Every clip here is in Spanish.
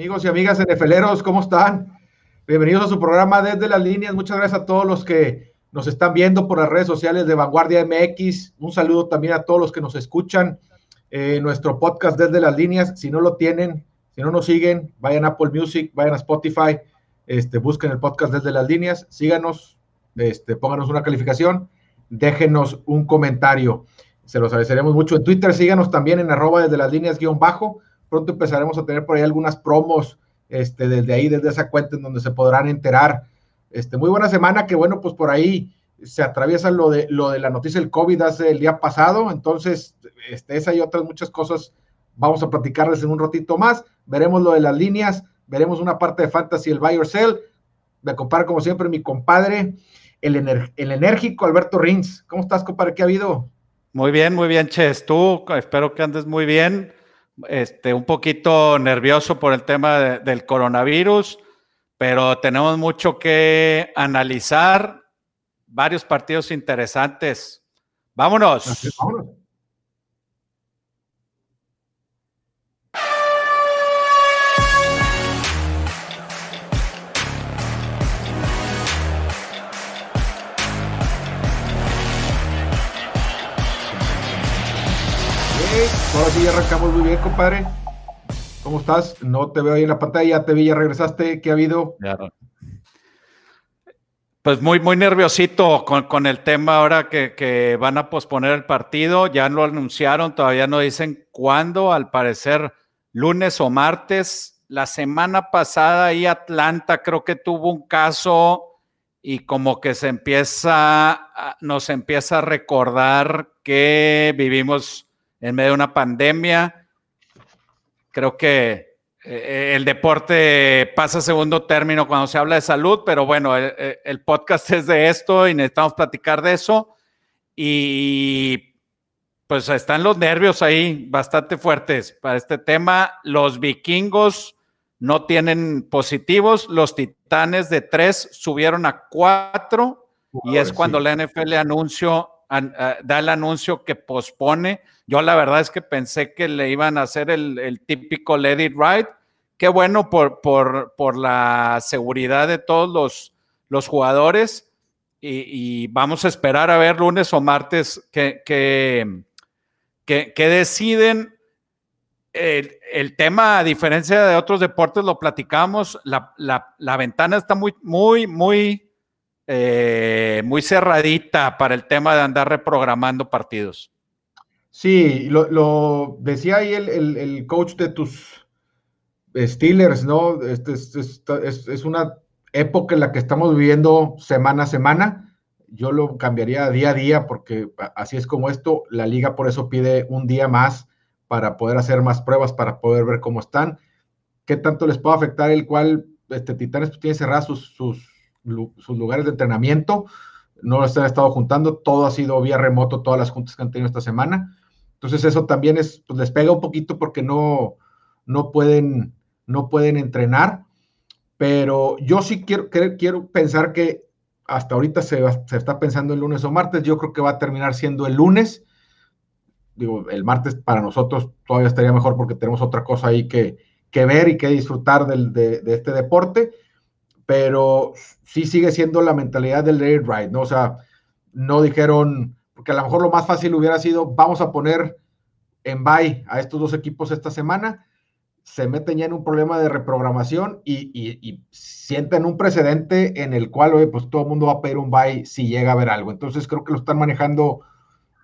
Amigos y amigas NFLeros, ¿cómo están? Bienvenidos a su programa Desde las Líneas. Muchas gracias a todos los que nos están viendo por las redes sociales de Vanguardia MX. Un saludo también a todos los que nos escuchan nuestro podcast Desde las Líneas. Si no lo tienen, si no nos siguen, vayan a Apple Music, vayan a Spotify, este, busquen el podcast Desde las Líneas, síganos, este, pónganos una calificación, déjenos un comentario. Se los agradeceremos mucho. En Twitter síganos también en arroba desde las líneas guion bajo. Pronto empezaremos a tener por ahí algunas promos este, desde ahí, desde esa cuenta en donde se podrán enterar. Este, muy buena semana, que bueno, pues por ahí se atraviesa lo de, lo de la noticia del COVID hace el día pasado, entonces este, esa y otras muchas cosas vamos a platicarles en un ratito más, veremos lo de las líneas, veremos una parte de fantasy, el buy or sell, me compara como siempre mi compadre, el, el enérgico Alberto Rins. ¿Cómo estás, compadre? ¿Qué ha habido? Muy bien, muy bien, Ches. Tú, espero que andes muy bien este, un poquito nervioso por el tema del coronavirus, pero tenemos mucho que analizar, varios partidos interesantes. Vámonos. vámonos. Ahora sí, arrancamos muy bien, compadre. ¿Cómo estás? No te veo ahí en la pantalla, te vi, ya regresaste. ¿Qué ha habido? Pues muy, muy nerviosito con, el tema ahora que, van a posponer el partido. Ya lo anunciaron, todavía no dicen cuándo, al parecer lunes o martes. La semana pasada ahí Atlanta creo que tuvo un caso y como que se empieza, nos empieza a recordar que vivimos en medio de una pandemia. Creo que eh, el deporte pasa a segundo término cuando se habla de salud, pero bueno, el, podcast es de esto y necesitamos platicar de eso. Y pues están los nervios ahí bastante fuertes para este tema. Los vikingos no tienen positivos, los titanes de tres subieron a cuatro y es cuando la NFL anunció, da el anuncio que pospone yo la verdad es que pensé que le iban a hacer el, típico let it ride. Qué bueno por, por, la seguridad de todos los, los jugadores. Y, vamos a esperar a ver lunes o martes que, que, deciden. El, tema, a diferencia de otros deportes, lo platicamos, la, ventana está muy, muy, muy, eh, muy cerradita para el tema de andar reprogramando partidos. Sí, lo, decía ahí el, coach de tus Steelers, ¿no? Este, es, una época en la que estamos viviendo semana a semana. Yo lo cambiaría día a día porque así es como esto. La liga por eso pide un día más para poder hacer más pruebas, para poder ver cómo están. ¿Qué tanto les puede afectar el cual este, Titanes tiene cerrados sus, sus, sus lugares de entrenamiento? No los han estado juntando, todo ha sido vía remoto, todas las juntas que han tenido esta semana entonces eso también es, pues les pega un poquito porque no, no, pueden, no pueden entrenar, pero yo sí quiero, quiero pensar que hasta ahorita se, se, está pensando el lunes o martes, yo creo que va a terminar siendo el lunes. Digo, el martes para nosotros todavía estaría mejor porque tenemos otra cosa ahí que, que ver y que disfrutar del, de, de, este deporte, pero sí sigue siendo la mentalidad del Air Ride, ¿no? O sea, no dijeron, porque a lo mejor lo más fácil hubiera sido, vamos a poner en bye a estos dos equipos esta semana, se meten ya en un problema de reprogramación y, sienten un precedente en el cual, pues todo el mundo va a pedir un bye si llega a haber algo. Entonces creo que lo están manejando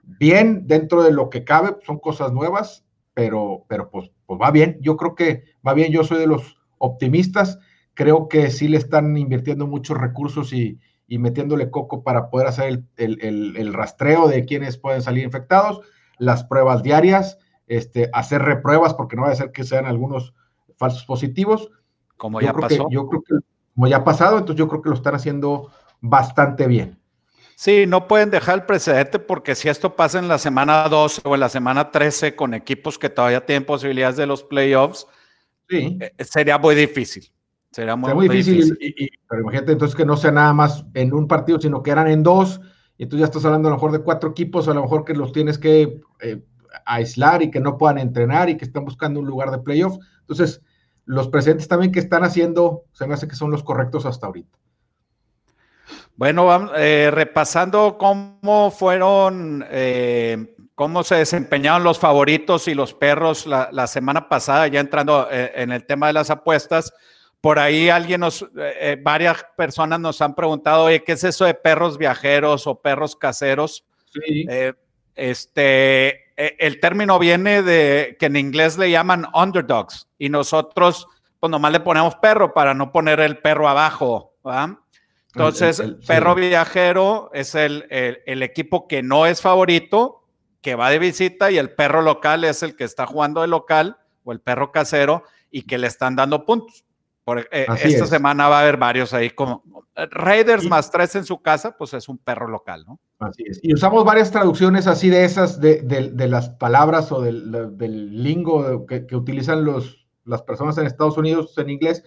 bien dentro de lo que cabe, son cosas nuevas, pero, pero pues, pues va bien. Yo creo que va bien, yo soy de los optimistas, creo que sí le están invirtiendo muchos recursos y, y metiéndole coco para poder hacer el, rastreo de quienes pueden salir infectados, las pruebas diarias, este, hacer repruebas, porque no va a ser que sean algunos falsos positivos. Como ya pasó. yo creo que, como ya ha pasado, entonces yo creo que lo están haciendo bastante bien. Sí, no pueden dejar el precedente porque si esto pasa en la semana 12 o en la semana 13 con equipos que todavía tienen posibilidades de los playoffs, sí. Eh, sería muy difícil. Será muy, difícil. pero imagínate entonces que no sea nada más en un partido, sino que eran en dos, y tú ya estás hablando a lo mejor de cuatro equipos, a lo mejor que los tienes que eh, aislar y que no puedan entrenar y que están buscando un lugar de playoff. Entonces, los presentes también que están haciendo, se me hace que son los correctos hasta ahorita. Bueno, vamos, eh, repasando cómo fueron, eh, cómo se desempeñaron los favoritos y los perros la, semana pasada, ya entrando en el tema de las apuestas. Por ahí alguien nos, varias personas nos han preguntado, oye, ¿qué es eso de perros viajeros o perros caseros? Sí. este, el término viene de que en inglés le llaman underdogs y nosotros, pues nomás le ponemos perro para no poner el perro abajo, ¿verdad? Entonces, el, perro viajero es el, equipo que no es favorito, que va de visita, y el perro local es el que está jugando de local, o el perro casero, y que le están dando puntos. Por, eh, esta semana va a haber varios ahí, como Raiders más tres en su casa, pues es un perro local, ¿no? Así es. Y usamos varias traducciones así de esas, de, las palabras o del, lingo que, que, utilizan los, las personas en Estados Unidos en inglés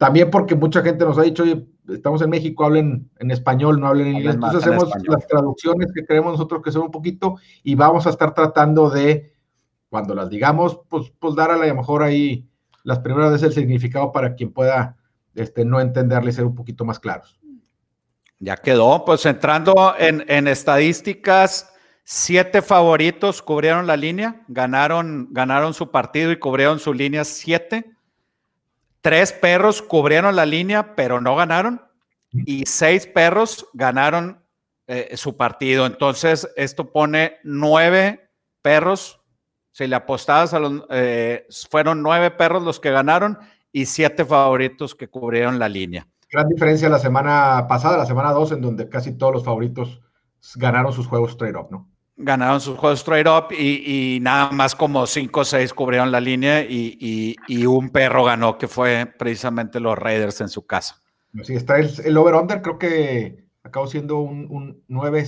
también porque mucha gente nos ha dicho, oye, estamos en México, hablen en español, no hablen en inglés. Entonces hacemos las traducciones que creemos nosotros que son un poquito y vamos a estar tratando de, cuando las digamos, pues, pues dar a lo mejor ahí las primeras veces el significado para quien pueda este, no entenderle y ser un poquito más claros. Ya quedó, pues entrando en, en estadísticas, siete favoritos cubrieron la línea, ganaron, ganaron su partido y cubrieron su línea siete. Tres perros cubrieron la línea, pero no ganaron. Y seis perros ganaron eh, su partido. Entonces, esto pone nueve perros. Si le apostabas a los. Eh, fueron nueve perros los que ganaron y siete favoritos que cubrieron la línea. Gran diferencia la semana pasada, la semana dos, en donde casi todos los favoritos ganaron sus juegos straight up, ¿no? ganaron sus juegos straight up y, nada más como 5 o 6 cubrieron la línea y, un perro ganó, que fue precisamente los Raiders en su casa. Sí, está el, over-under, creo que acabó siendo un, 9.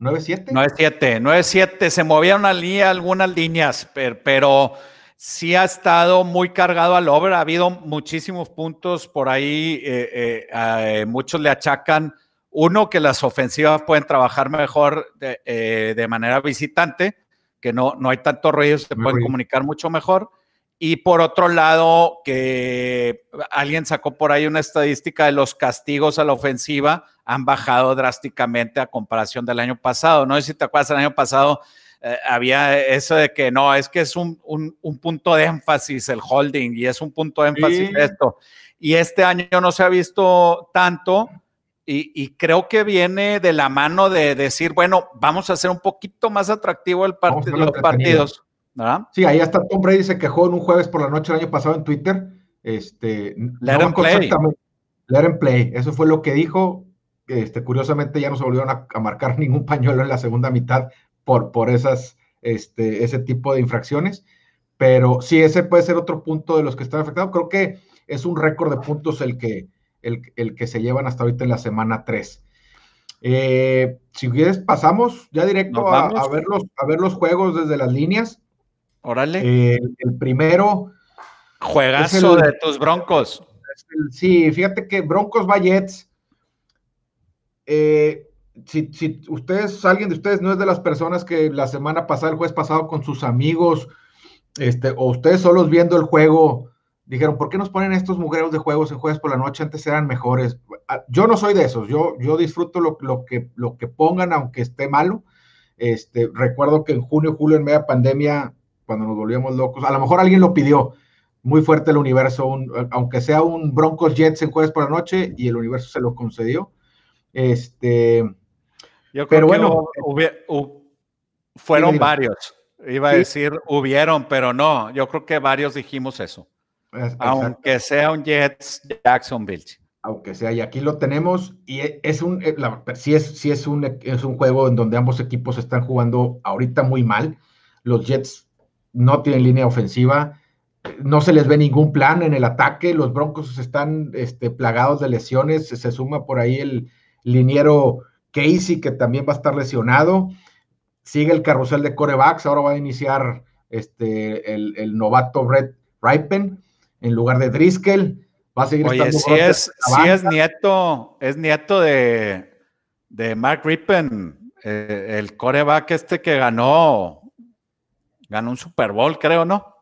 9-7. 9-7, 9-7. Se movieron a línea, algunas líneas, pero, sí ha estado muy cargado al over. Ha habido muchísimos puntos por ahí. Eh, eh, eh, muchos le achacan uno, que las ofensivas pueden trabajar mejor de, eh, manera visitante, que no, no hay tanto ruido, se pueden comunicar mucho mejor. Y por otro lado, que alguien sacó por ahí una estadística de los castigos a la ofensiva han bajado drásticamente a comparación del año pasado. No sé si te acuerdas, el año pasado eh, había eso de que no, es que es un, punto de énfasis el holding y es un punto de énfasis esto. Y este año no se ha visto tanto y, creo que viene de la mano de decir, bueno, vamos a hacer un poquito más atractivo el partido, los partidos. Sí, ahí hasta Tom Brady se quejó en un jueves por la noche el año pasado en Twitter. Este, let no play. Let him play. Eso fue lo que dijo. Este, curiosamente ya no se volvieron a, marcar ningún pañuelo en la segunda mitad por, por esas, este, ese tipo de infracciones. Pero sí, ese puede ser otro punto de los que están afectados. Creo que es un récord de puntos el que, el, que se llevan hasta ahorita en la semana 3. Eh, si quieres, pasamos ya directo a, ver los, a ver los juegos desde las líneas. Órale. Eh, el primero. Juegazo de tus Broncos. sí, fíjate que Broncos va eh, si, si, ustedes, alguien de ustedes no es de las personas que la semana pasada, el jueves pasado, con sus amigos, este, o ustedes solos viendo el juego, dijeron, ¿por qué nos ponen estos mujeres de juegos en jueves por la noche? Antes eran mejores. Ah, yo no soy de esos, yo, yo disfruto lo, lo, que, lo que pongan, aunque esté malo. Este, recuerdo que en junio, julio, en media pandemia, cuando nos volvíamos locos, a lo mejor alguien lo pidió, muy fuerte el universo, aunque sea un Broncos Jets en jueves por la noche, y el universo se lo concedió. Este, yo creo pero bueno, fueron varios. Iba a decir hubieron, pero no, yo creo que varios dijimos eso. Aunque sea un Jets Jacksonville. Aunque sea, y aquí lo tenemos, y e, es un, eh, sí, es, es, un, es un juego en donde ambos equipos están jugando ahorita muy mal. Los Jets no tienen línea ofensiva, no se les ve ningún plan en el ataque, los Broncos están este, plagados de lesiones, se suma por ahí el liniero Casey, que también va a estar lesionado, sigue el carrusel de corebacks, ahora va a iniciar este, el, el novato Red Ripen, en lugar de Driscoll. Va a seguir Oye, si es, si es nieto, es nieto de, de Mark Rippen, eh, el coreback este que ganó, ganó un Super Bowl, creo, ¿no?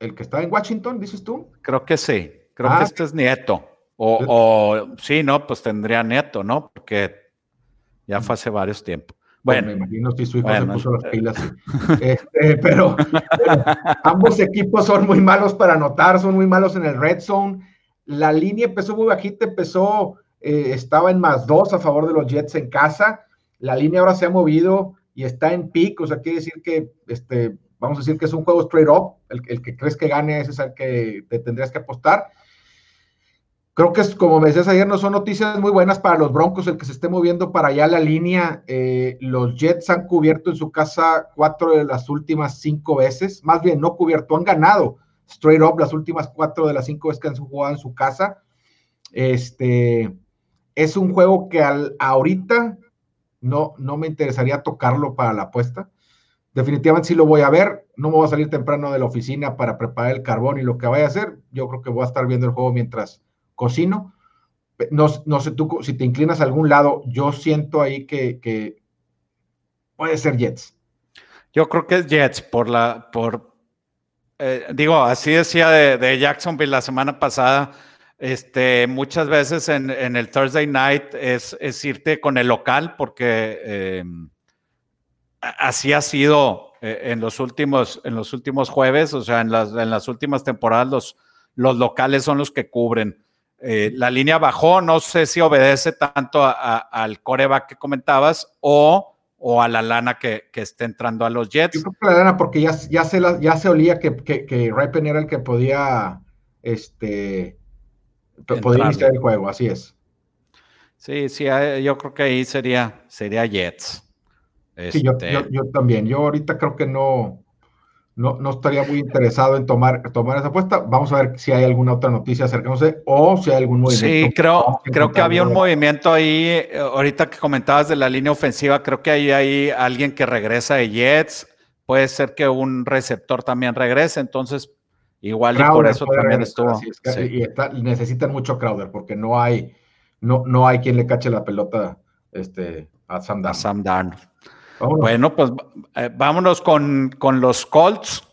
el que está en Washington, dices tú. Creo que sí. Creo que ah. este es Nieto. O, o, sí, no, pues tendría Nieto, ¿no? Porque ya fue hace varios tiempos. Bueno, me imagino si su hijo se puso las pilas. Este, pero, ambos equipos son muy malos para anotar, son muy malos en el red zone. La línea empezó muy bajita, empezó, eh, estaba en más dos a favor de los Jets en casa. La línea ahora se ha movido y está en pick, o sea, quiere decir que, este, vamos a decir que es un juego straight up. El, que crees que gane ese es el que te tendrías que apostar creo que es, como me decías ayer, no son noticias muy buenas para los Broncos el que se esté moviendo para allá la línea. Eh, los Jets han cubierto en su casa cuatro de las últimas cinco veces, más bien no cubierto, han ganado straight up las últimas cuatro de las cinco veces que han jugado en su casa. Este es un juego que al, ahorita no, no me interesaría tocarlo para la apuesta. Definitivamente sí lo voy a ver. No me voy a salir temprano de la oficina para preparar el carbón y lo que vaya a hacer. Yo creo que voy a estar viendo el juego mientras cocino. No, no sé tú si te inclinas a algún lado, yo siento ahí que, puede ser Jets. Yo creo que es Jets por la, por, eh, digo, así decía de, Jacksonville la semana pasada. Este, muchas veces en, el Thursday night es, irte con el local porque em, así ha sido eh, en, los últimos, en los últimos jueves, o sea, en las, en las últimas temporadas los, los locales son los que cubren. Eh, la línea bajó, no sé si obedece tanto al coreback que comentabas o, o a la lana que, que, esté entrando a los Jets. Yo creo que la lana porque ya, ya, se, ya se olía que, que, que era el que podía, este, podía iniciar el juego, así es. Sí, sí, eh, yo creo que ahí sería, sería Jets. Sí, yo, este yo, también. Yo ahorita creo que no, no, no estaría muy interesado en tomar, tomar esa apuesta. Vamos a ver si hay alguna otra noticia acerca, no sé, o si hay algún movimiento. Sí, creo, creo que había un movimiento ahí, eh, ahorita que comentabas de la línea ofensiva, creo que ahí hay alguien que regresa de Jets, puede ser que un receptor también regrese, entonces igual y por eso también estuvo. Y necesitan mucho Crowder, porque no hay, no, no hay quien le cache la pelota este, a Sam Darnold. A Sam Darnold. Bueno, pues eh, vámonos con, los Colts.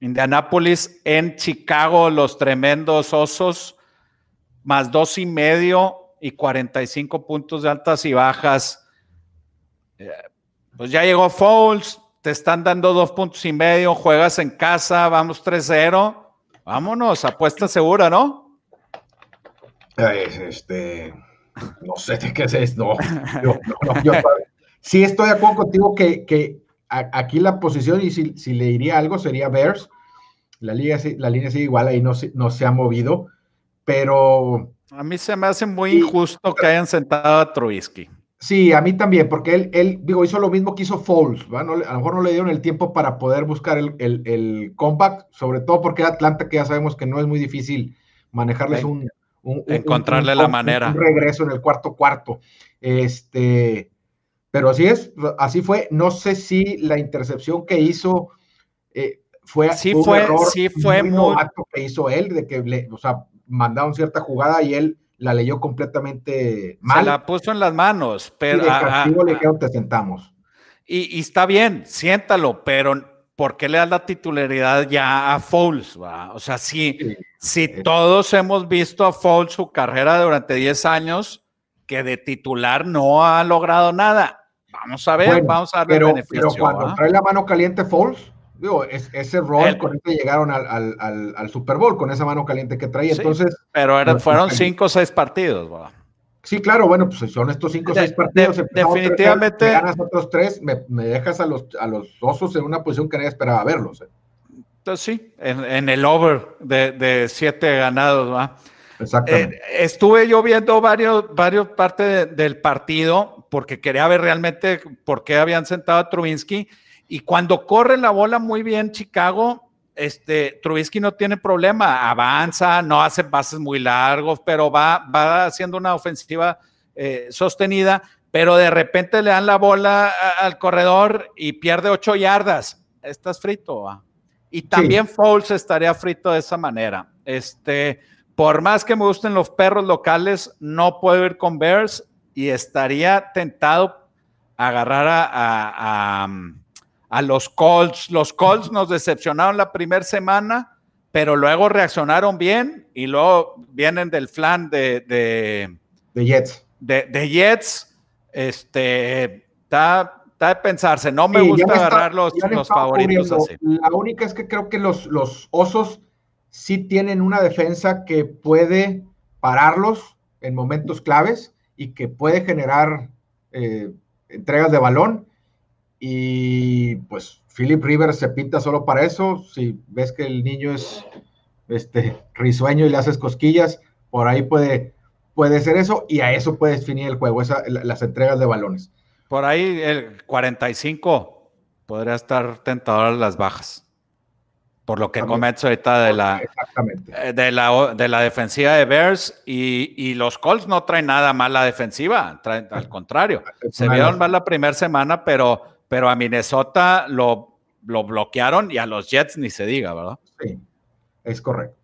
Indianapolis en Chicago, los tremendos osos, más dos y medio y 45 puntos de altas y bajas. Eh, pues ya llegó Fouls, te están dando dos puntos y medio, juegas en casa, vamos 3-0. Vámonos, apuesta segura, ¿no? Este, no sé de qué es esto. No, no, yo, Sí, estoy de acuerdo contigo que, aquí la posición, y si, le diría algo, sería Bears. La, liga, la línea sigue igual, ahí no, no se ha movido, pero... A mí se me hace muy injusto que hayan sentado a Trubisky. Sí, a mí también, porque él, él digo, hizo lo mismo que hizo Foles, a lo mejor no le dieron el tiempo para poder buscar el, el, comeback, sobre todo porque Atlanta, que ya sabemos que no es muy difícil manejarles un, encontrarle la manera. Un regreso en el cuarto cuarto. Este, pero así es, así fue. No sé si la intercepción que hizo eh, fue sí un fue, error sí fue muy, que hizo él, de que le, o sea, mandaron cierta jugada y él la leyó completamente mal. Se la puso en las manos, pero. Y de castigo le quedó, te sentamos. Y, está bien, siéntalo, pero ¿por qué le das la titularidad ya a Foles? O sea, si, si todos hemos visto a Foles su carrera durante 10 años, que de titular no ha logrado nada. Vamos a ver, vamos a darle pero, beneficio. Pero cuando ¿ah? trae la mano caliente Foles, digo, ese rol con el que llegaron al, al, al, Super Bowl, con esa mano caliente que traía. Entonces. Pero eran, fueron cinco o seis partidos, Sí, claro, bueno, pues son estos cinco o seis partidos. definitivamente. me ganas otros tres, me, me, dejas a los, a los osos en una posición que nadie esperaba verlos. ¿eh? Entonces, sí, en, en, el over de, de siete ganados, ¿va? Exactamente. Eh, estuve yo viendo varios, varios partes del partido porque quería ver realmente por qué habían sentado a Trubinsky. Y cuando corre la bola muy bien Chicago, este, Trubisky no tiene problema, avanza, no hace pases muy largos, pero va, va haciendo una ofensiva eh, sostenida, pero de repente le dan la bola al corredor y pierde ocho yardas. Estás frito. Y también Foles estaría frito de esa manera. Este, por más que me gusten los perros locales, no puedo ir con Bears y estaría tentado a agarrar a, a, los Colts. Los Colts nos decepcionaron la primera semana, pero luego reaccionaron bien y luego vienen del flan de, de, de Jets. De, de, Jets. Este, está, está, de pensarse. No me gusta agarrar los, los favoritos así. La única es que creo que los, los osos sí tienen una defensa que puede pararlos en momentos claves y que puede generar eh, entregas de balón. Y pues Philip Rivers se pinta solo para eso. Si ves que el niño es este, risueño y le haces cosquillas, por ahí puede, puede ser eso y a eso puede definir el juego, las entregas de balones. Por ahí el 45 podría estar tentador las bajas. Por lo que comento ahorita de la, eh, de la, de la defensiva de Bears y, los Colts no traen nada mal la defensiva, al contrario. Se vieron mal la primera semana, pero, pero a Minnesota lo, lo bloquearon y a los Jets ni se diga, ¿verdad? Sí, es correcto.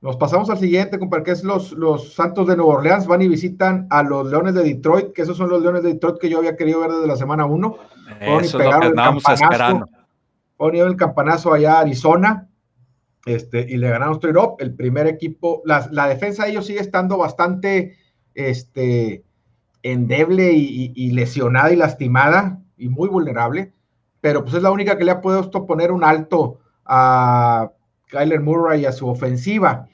Nos pasamos al siguiente, que es los, los Santos de Nueva Orleans, van y visitan a los Leones de Detroit, que esos son los Leones de Detroit que yo había querido ver desde la semana 1. Eso es lo que estábamos esperando ponieron el campanazo allá a Arizona este, y le ganaron straight up. El primer equipo, la, la defensa de ellos sigue estando bastante este, endeble y, lesionada y lastimada y muy vulnerable, pero pues es la única que le ha puesto poner un alto a Kyler Murray y a su ofensiva.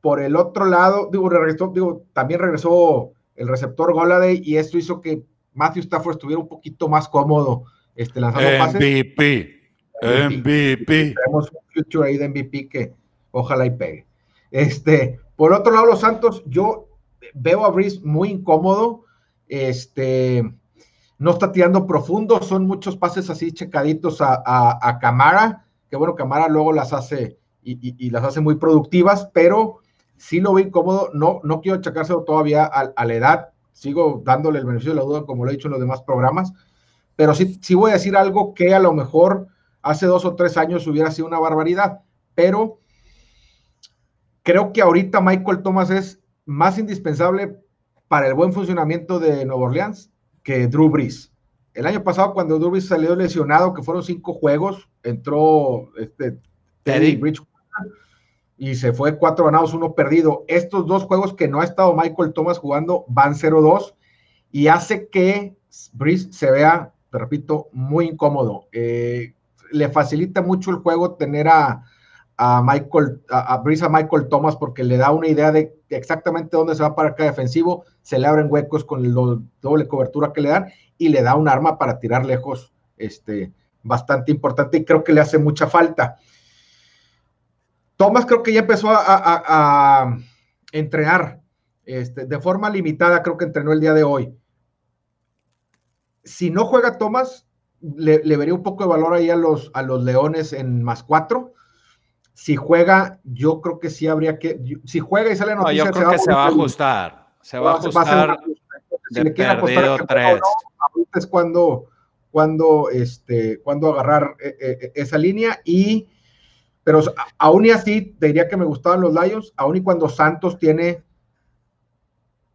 Por el otro lado, digo, regresó, digo, también regresó el receptor Goladay y esto hizo que Matthew Stafford estuviera un poquito más cómodo este, lanzando pases. MVP. Tenemos un future ahí de MVP que ojalá y pegue. Este, por otro lado, los Santos, yo veo a Brice muy incómodo. Este, no está tirando profundo, son muchos pases así checaditos a, a, Camara, que bueno, Camara luego las hace y, las hace muy productivas, pero sí lo veo incómodo. No, no quiero achacárselo todavía a, a, la edad, sigo dándole el beneficio de la duda, como lo he dicho en los demás programas, pero sí, sí voy a decir algo que a lo mejor hace dos o tres años hubiera sido una barbaridad, pero creo que ahorita Michael Thomas es más indispensable para el buen funcionamiento de Nueva Orleans que Drew Brees. El año pasado, cuando Drew Brees salió lesionado, que fueron cinco juegos, entró este, Teddy y se fue cuatro ganados, uno perdido. Estos dos juegos que no ha estado Michael Thomas jugando van 0-2 y hace que Brees se vea, te repito, muy incómodo. Eh, le facilita mucho el juego tener a, Michael, a, a Michael Thomas porque le da una idea de exactamente dónde se va para cada defensivo, se le abren huecos con la doble cobertura que le dan y le da un arma para tirar lejos, este, bastante importante y creo que le hace mucha falta. Thomas creo que ya empezó a, entrenar este, de forma limitada, creo que entrenó el día de hoy. Si no juega Thomas, le, vería un poco de valor ahí a los, a los Leones en más cuatro. Si juega, yo creo que sí habría que. Si juega y sale noticia, no, yo creo que se va a ajustar. Se va a ajustar. Si le quiere apostar tres. es cuando, cuando, este, cuando agarrar eh, eh, eh, esa línea. Y, pero aún y así, te diría que me gustaban los Lions, aún y cuando Santos tiene.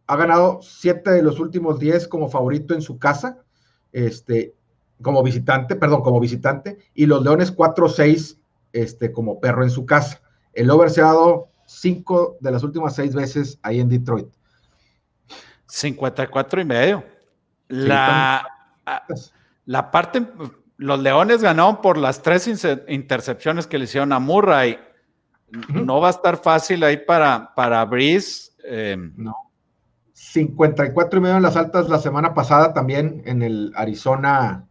Ha ganado siete de los últimos diez como favorito en su casa. Este, como visitante, perdón, como visitante, y los Leones 4-6 este, como perro en su casa. El over se ha dado cinco de las últimas seis veces ahí en Detroit. 54 y medio. La, la parte, los Leones ganaron por las tres intercepciones que le hicieron a Murray. No va a estar fácil ahí para, para Breeze. Eh, no. 54 y medio en las altas la semana pasada también en el Arizona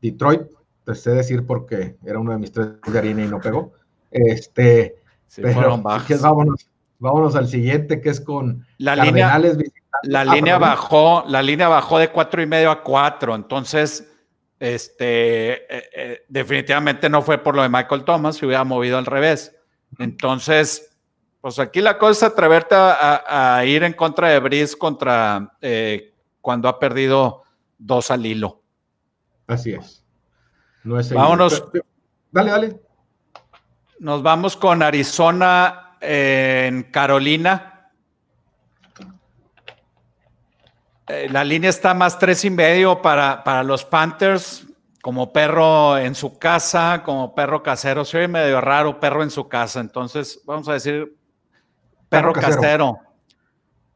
Detroit, te sé decir porque era uno de mis tres de harina y no pegó. Este, pero, vámonos, vámonos al siguiente que es con la línea, la línea bajó, la línea bajó de cuatro y medio a cuatro, entonces este, eh, eh, definitivamente no fue por lo de Michael Thomas, se hubiera movido al revés. Entonces, pues aquí la cosa es atreverte a, ir en contra de Brice contra eh, cuando ha perdido dos al hilo. Así es. No es Vámonos. Dale, dale. Nos vamos con Arizona en Carolina. Eh, la línea está más tres y medio para, para los Panthers como perro en su casa, como perro casero. Soy medio raro, perro en su casa. Entonces, vamos a decir perro, casero.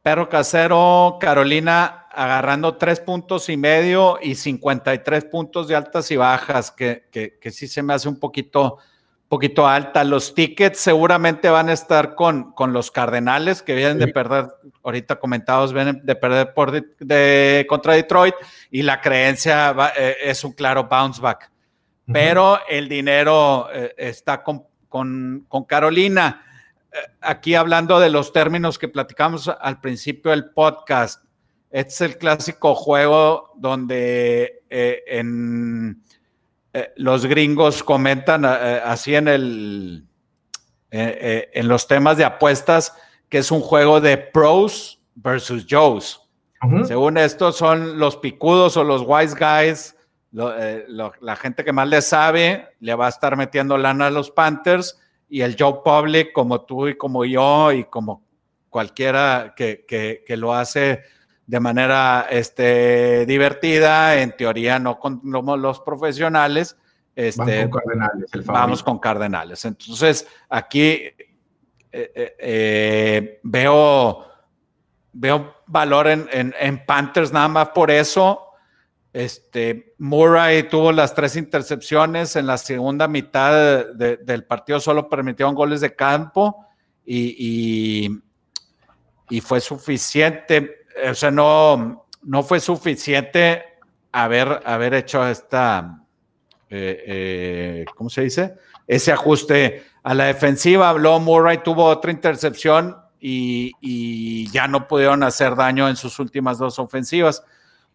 Perro casero, Carolina agarrando tres puntos y medio y 53 puntos de altas y bajas, que, que, sí se me hace un poquito, poquito alta. Los tickets seguramente van a estar con, con los Cardenales, que vienen de perder, ahorita comentados, vienen de perder por de, contra Detroit, y la creencia eh, es un claro bounce back. Pero el dinero eh, está con, con, con Carolina aquí hablando de los términos que platicamos al principio del podcast, este es el clásico juego donde eh, en, eh, los gringos comentan eh, así en, el, en los temas de apuestas que es un juego de pros versus Joes. Según esto son los picudos o los wise guys, la gente que más le sabe, le va a estar metiendo lana a los Panthers y el Joe Public, como tú y como yo, y como cualquiera que, que, lo hace de manera este, divertida, en teoría no con los profesionales. Este, con Cardenales, el vamos con Cardenales. Entonces, aquí eh, eh, eh, veo, veo valor en, en, en Panthers nada más por eso este, Murray tuvo las tres intercepciones en la segunda mitad del partido, solo permitieron goles de campo y, y, fue suficiente, o sea, no, no fue suficiente haber, haber hecho esta, eh, eh, ¿cómo se dice? Ese ajuste a la defensiva. Habló Murray, tuvo otra intercepción y, y ya no pudieron hacer daño en sus últimas dos ofensivas.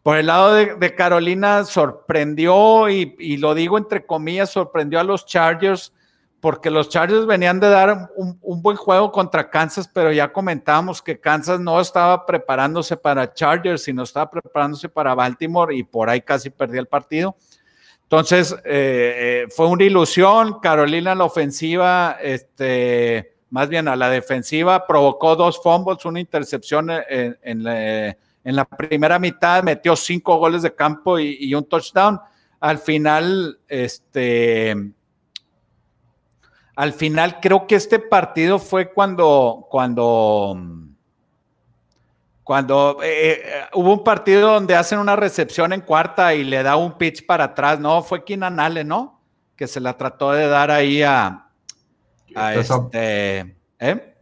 Por el lado de, Carolina sorprendió, y, lo digo entre comillas, sorprendió a los Chargers, porque los Chargers venían de dar un, buen juego contra Kansas, pero ya comentábamos que Kansas no estaba preparándose para Chargers, sino estaba preparándose para Baltimore y por ahí casi perdió el partido. Entonces, eh, eh, fue una ilusión. Carolina en la ofensiva, este, más bien a la defensiva, provocó dos fumbles, una intercepción en la en la primera mitad metió cinco goles de campo y, un touchdown. Al final, este, al final creo que este partido fue cuando, cuando, cuando eh, eh, hubo un partido donde hacen una recepción en cuarta y le da un pitch para atrás, ¿no? Fue Keenan Allen, ¿no? Que se la trató de dar ahí a, a este, ¿eh?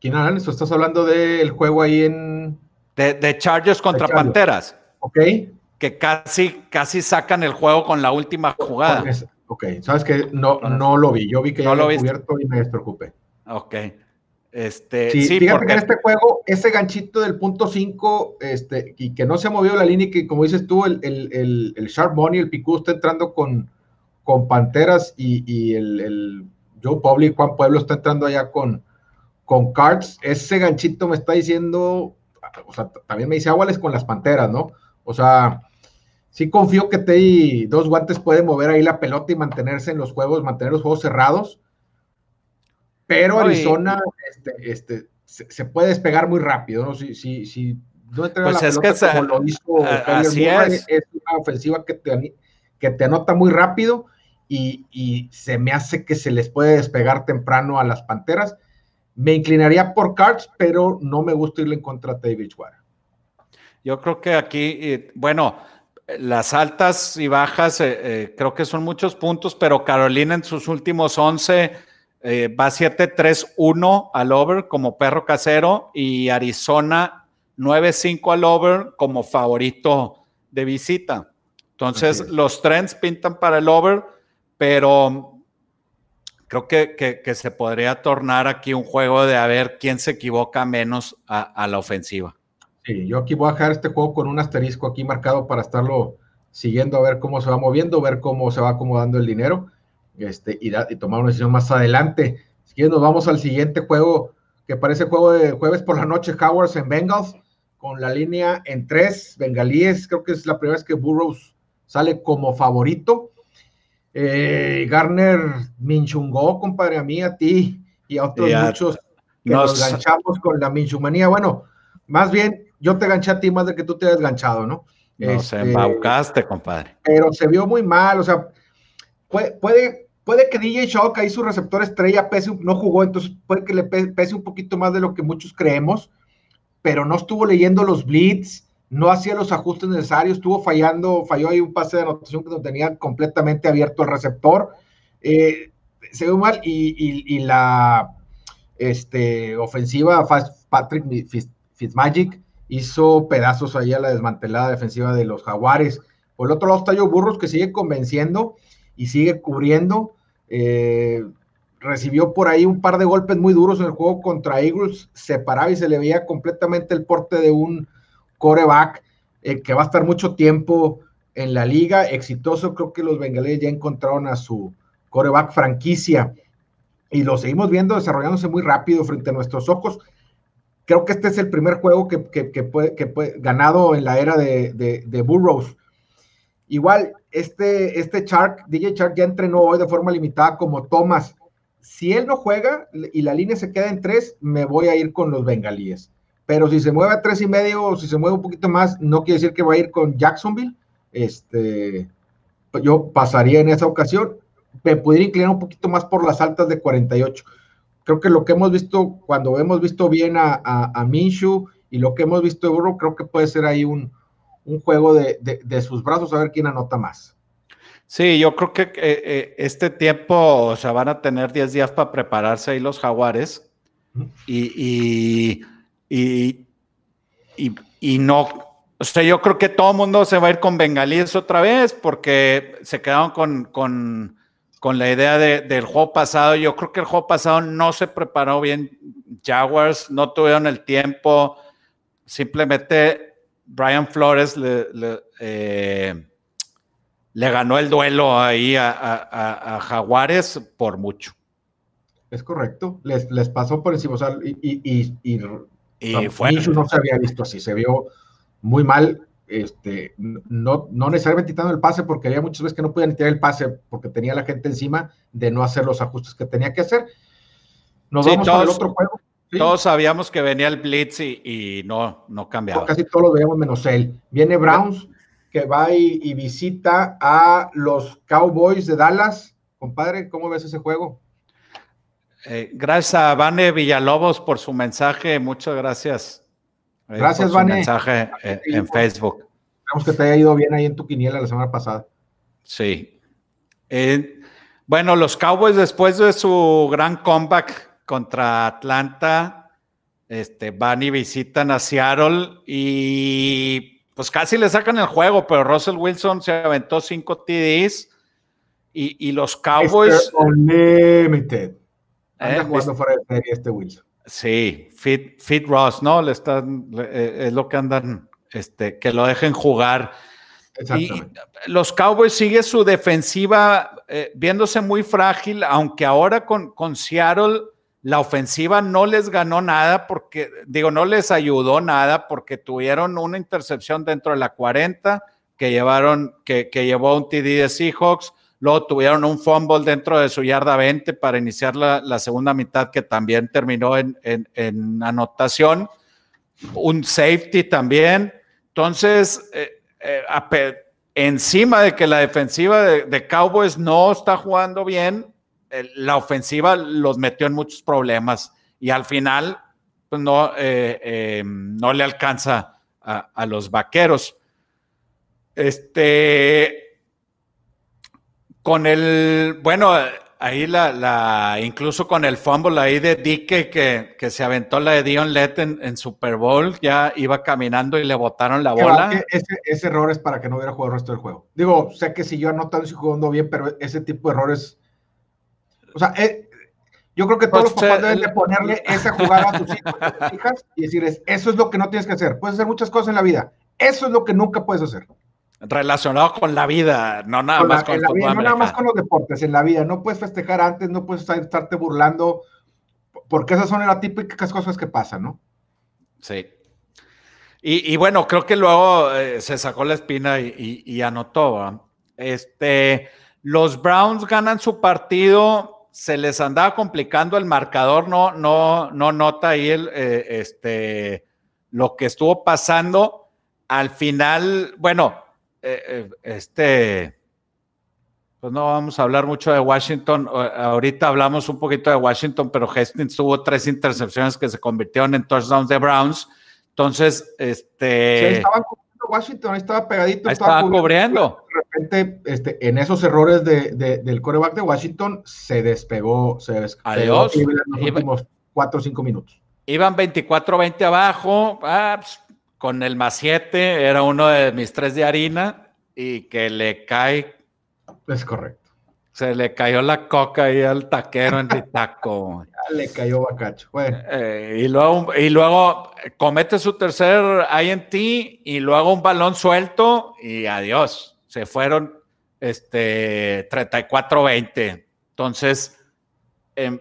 Keenan Allen, estás hablando del juego ahí en de, Chargers contra Panteras. Ok. Que casi, casi sacan el juego con la última jugada. Ok, sabes que no, no lo vi. Yo vi que no ya lo cubierto y me despreocupé. Ok. Este, sí, fíjate que en este juego, ese ganchito del punto 5, este, y que no se ha movido la línea, y que como dices tú, el, el, el, Sharp Money, el Picú está entrando con, con Panteras y, y el, Joe Public, Juan Pueblo está entrando allá con, con Cards. Ese ganchito me está diciendo o sea, también me dice aguales con las panteras, ¿no? O sea, sí confío que Teddy dos guantes puede mover ahí la pelota y mantenerse en los juegos, mantener los juegos cerrados. Pero Arizona este, este, se, puede despegar muy rápido, ¿no? Si, si, si no entrega pues la es pelota que como lo hizo así es. es. una ofensiva que te, que te anota muy rápido y, y se me hace que se les puede despegar temprano a las panteras me inclinaría por Cards, pero no me gusta irle en contra de David Yo creo que aquí, bueno, las altas y bajas eh, eh, creo que son muchos puntos, pero Carolina en sus últimos 11 eh, va 7-3-1 al over como perro casero y Arizona 9-5 al over como favorito de visita. Entonces, los trends pintan para el over, pero creo que, se podría tornar aquí un juego de a ver quién se equivoca menos a, la ofensiva. Sí, yo aquí voy a dejar este juego con un asterisco aquí marcado para estarlo siguiendo a ver cómo se va moviendo, ver cómo se va acomodando el dinero este, y, y tomar una decisión más adelante. Si nos vamos al siguiente juego, que parece juego de jueves por la noche, Howards en Bengals, con la línea en tres, bengalíes. Creo que es la primera vez que Burroughs sale como favorito. Eh, Garner minchungó, compadre, a mí, a ti y a otros muchos que nos... ganchamos con la minchumanía. Bueno, más bien, yo te ganché a ti más de que tú te hayas ganchado, ¿no? No se este, embaucaste, compadre. Pero se vio muy mal, o sea, puede, puede, puede que DJ Shock ahí su receptor estrella pese, no jugó, entonces puede que le pese un poquito más de lo que muchos creemos, pero no estuvo leyendo los blitz, no hacía los ajustes necesarios, estuvo fallando, falló ahí un pase de anotación que no tenía completamente abierto el receptor. Eh, se ve mal y, la este, ofensiva Patrick Fitzmagic hizo pedazos ahí a la desmantelada defensiva de los Jaguares. Por el otro lado está Burros que sigue convenciendo y sigue cubriendo. Eh, recibió por ahí un par de golpes muy duros en el juego contra Eagles, se paraba y se le veía completamente el porte de un coreback eh, que va a estar mucho tiempo en la liga, exitoso, creo que los bengalíes ya encontraron a su coreback franquicia y lo seguimos viendo desarrollándose muy rápido frente a nuestros ojos. Creo que este es el primer juego que, puede, que puede, ganado en la era de, de, Burrows. Igual, este, este Shark, DJ Shark ya entrenó hoy de forma limitada como Thomas. Si él no juega y la línea se queda en tres, me voy a ir con los bengalíes. Pero si se mueve a tres y medio o si se mueve un poquito más, no quiere decir que va a ir con Jacksonville. Este, yo pasaría en esa ocasión. Me pudiera inclinar un poquito más por las altas de 48. Creo que lo que hemos visto, cuando hemos visto bien a, a, Minshu y lo que hemos visto de Burro, creo que puede ser ahí un, juego de, sus brazos a ver quién anota más. Sí, yo creo que eh, eh, este tiempo, o sea, van a tener 10 días para prepararse ahí los jaguares. y, y, y, no, o sea, yo creo que todo el mundo se va a ir con bengalíes otra vez porque se quedaron con, con, con la idea de, del juego pasado. Yo creo que el juego pasado no se preparó bien Jaguars, no tuvieron el tiempo. Simplemente Brian Flores le, le, eh, ganó el duelo ahí a, a, a, Jaguares por mucho. Es correcto, les, les pasó por encima. O sea, y, y, y y no se había visto así, se vio muy mal, este, no, no necesariamente quitando el pase, porque había muchas veces que no podían tirar el pase porque tenía la gente encima de no hacer los ajustes que tenía que hacer. Nos vamos al otro juego. Todos sabíamos que venía el blitz y, no, no cambiaba. casi todos lo veíamos menos él. Viene Browns, que va y, visita a los Cowboys de Dallas. Compadre, ¿cómo ves ese juego? Eh, gracias a Vane Villalobos por su mensaje. Muchas gracias. Eh, gracias, por Vane. mensaje eh, en, Facebook. Esperamos que te haya ido bien ahí en tu quiniela la semana pasada. Sí. bueno, los Cowboys después de su gran comeback contra Atlanta, este, van y visitan a Seattle y pues casi le sacan el juego, pero Russell Wilson se aventó cinco TDs y, y los Cowboys... Unlimited. Anda eh, jugando fuera de serie este Wilson. Sí, Fit, Fit Ross, ¿no? Le están, eh, es lo que andan, este, que lo dejen jugar. Y los Cowboys sigue su defensiva eh, viéndose muy frágil, aunque ahora con, con Seattle la ofensiva no les ganó nada porque, digo, no les ayudó nada porque tuvieron una intercepción dentro de la 40 que llevaron, que, que llevó un TD de Seahawks Luego tuvieron un fumble dentro de su yarda 20 para iniciar la, segunda mitad que también terminó en, anotación. Un safety también. Entonces, eh, eh, encima de que la defensiva de, Cowboys no está jugando bien, la ofensiva los metió en muchos problemas y al final pues no, eh, no le alcanza a, a los vaqueros. Este, con el, bueno, ahí la, la, incluso con el fumble ahí de Dike que, que se aventó la de Dion Lett en, Super Bowl, ya iba caminando y le botaron la bola. ese, error es para que no hubiera jugado el resto del juego. Digo, sé que si yo anotando y jugando bien, pero ese tipo de errores, o sea, eh, yo creo que todos los pues, papás deben de ponerle esa jugada a sus hijos, a hijas y decirles, eso es lo que no tienes que hacer. Puedes hacer muchas cosas en la vida. Eso es lo que nunca puedes hacer relacionado con la vida, no nada más con, no nada más con los deportes, en la vida. No puedes festejar antes, no puedes estarte burlando, porque esas son las típicas cosas que pasan, ¿no? Sí. Y, bueno, creo que luego eh, se sacó la espina y, anotó. Este, los Browns ganan su partido, se les andaba complicando el marcador, no, no, no nota ahí el, eh, este, lo que estuvo pasando al final, bueno, eh, eh, este, pues no vamos a hablar mucho de Washington. Ahorita hablamos un poquito de Washington, pero Hastings tuvo tres intercepciones que se convirtieron en touchdowns de Browns. Entonces, este. Sí, Washington, ahí estaba pegadito. estaba, cubriendo. De repente, este, en esos errores de, del coreback de Washington, se despegó. Se despegó Adiós. En los últimos cuatro o cinco minutos. Iban 24-20 abajo. Ah, pues, con el más 7, era uno de mis tres de harina y que le cae. Es correcto. Se le cayó la coca ahí al taquero en el taco. ya le cayó bacacho. Bueno. Eh, y, luego, y luego comete su tercer INT y luego un balón suelto y adiós. Se fueron este, 34-20. Entonces, eh,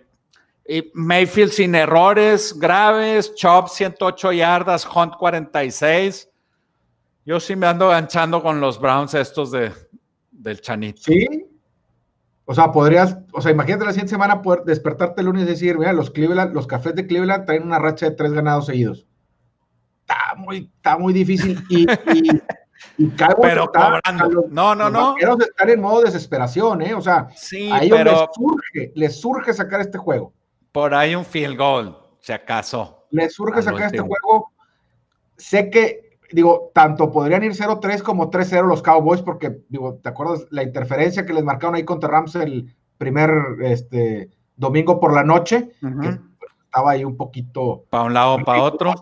y Mayfield sin errores graves, Chop 108 yardas, Hunt 46. Yo sí me ando ganchando con los Browns estos de, del Chanito. Sí. O sea, podrías, o sea, imagínate la siguiente semana poder despertarte el lunes y decir, mira, los Cleveland, los cafés de Cleveland traen una racha de tres ganados seguidos. Está muy, está muy difícil. Y, y, pero cobrando. no, no, no. Los estar en modo desesperación, ¿eh? O sea, a ellos les surge, les surge sacar este juego. Por ahí un field goal, si acaso. Le surge sacar este juego. Sé que, digo, tanto podrían ir 0-3 como 3-0 los Cowboys, porque, digo, ¿te acuerdas la interferencia que les marcaron ahí contra Rams el primer este, domingo por la noche? que estaba ahí un poquito. Para un lado, para otro.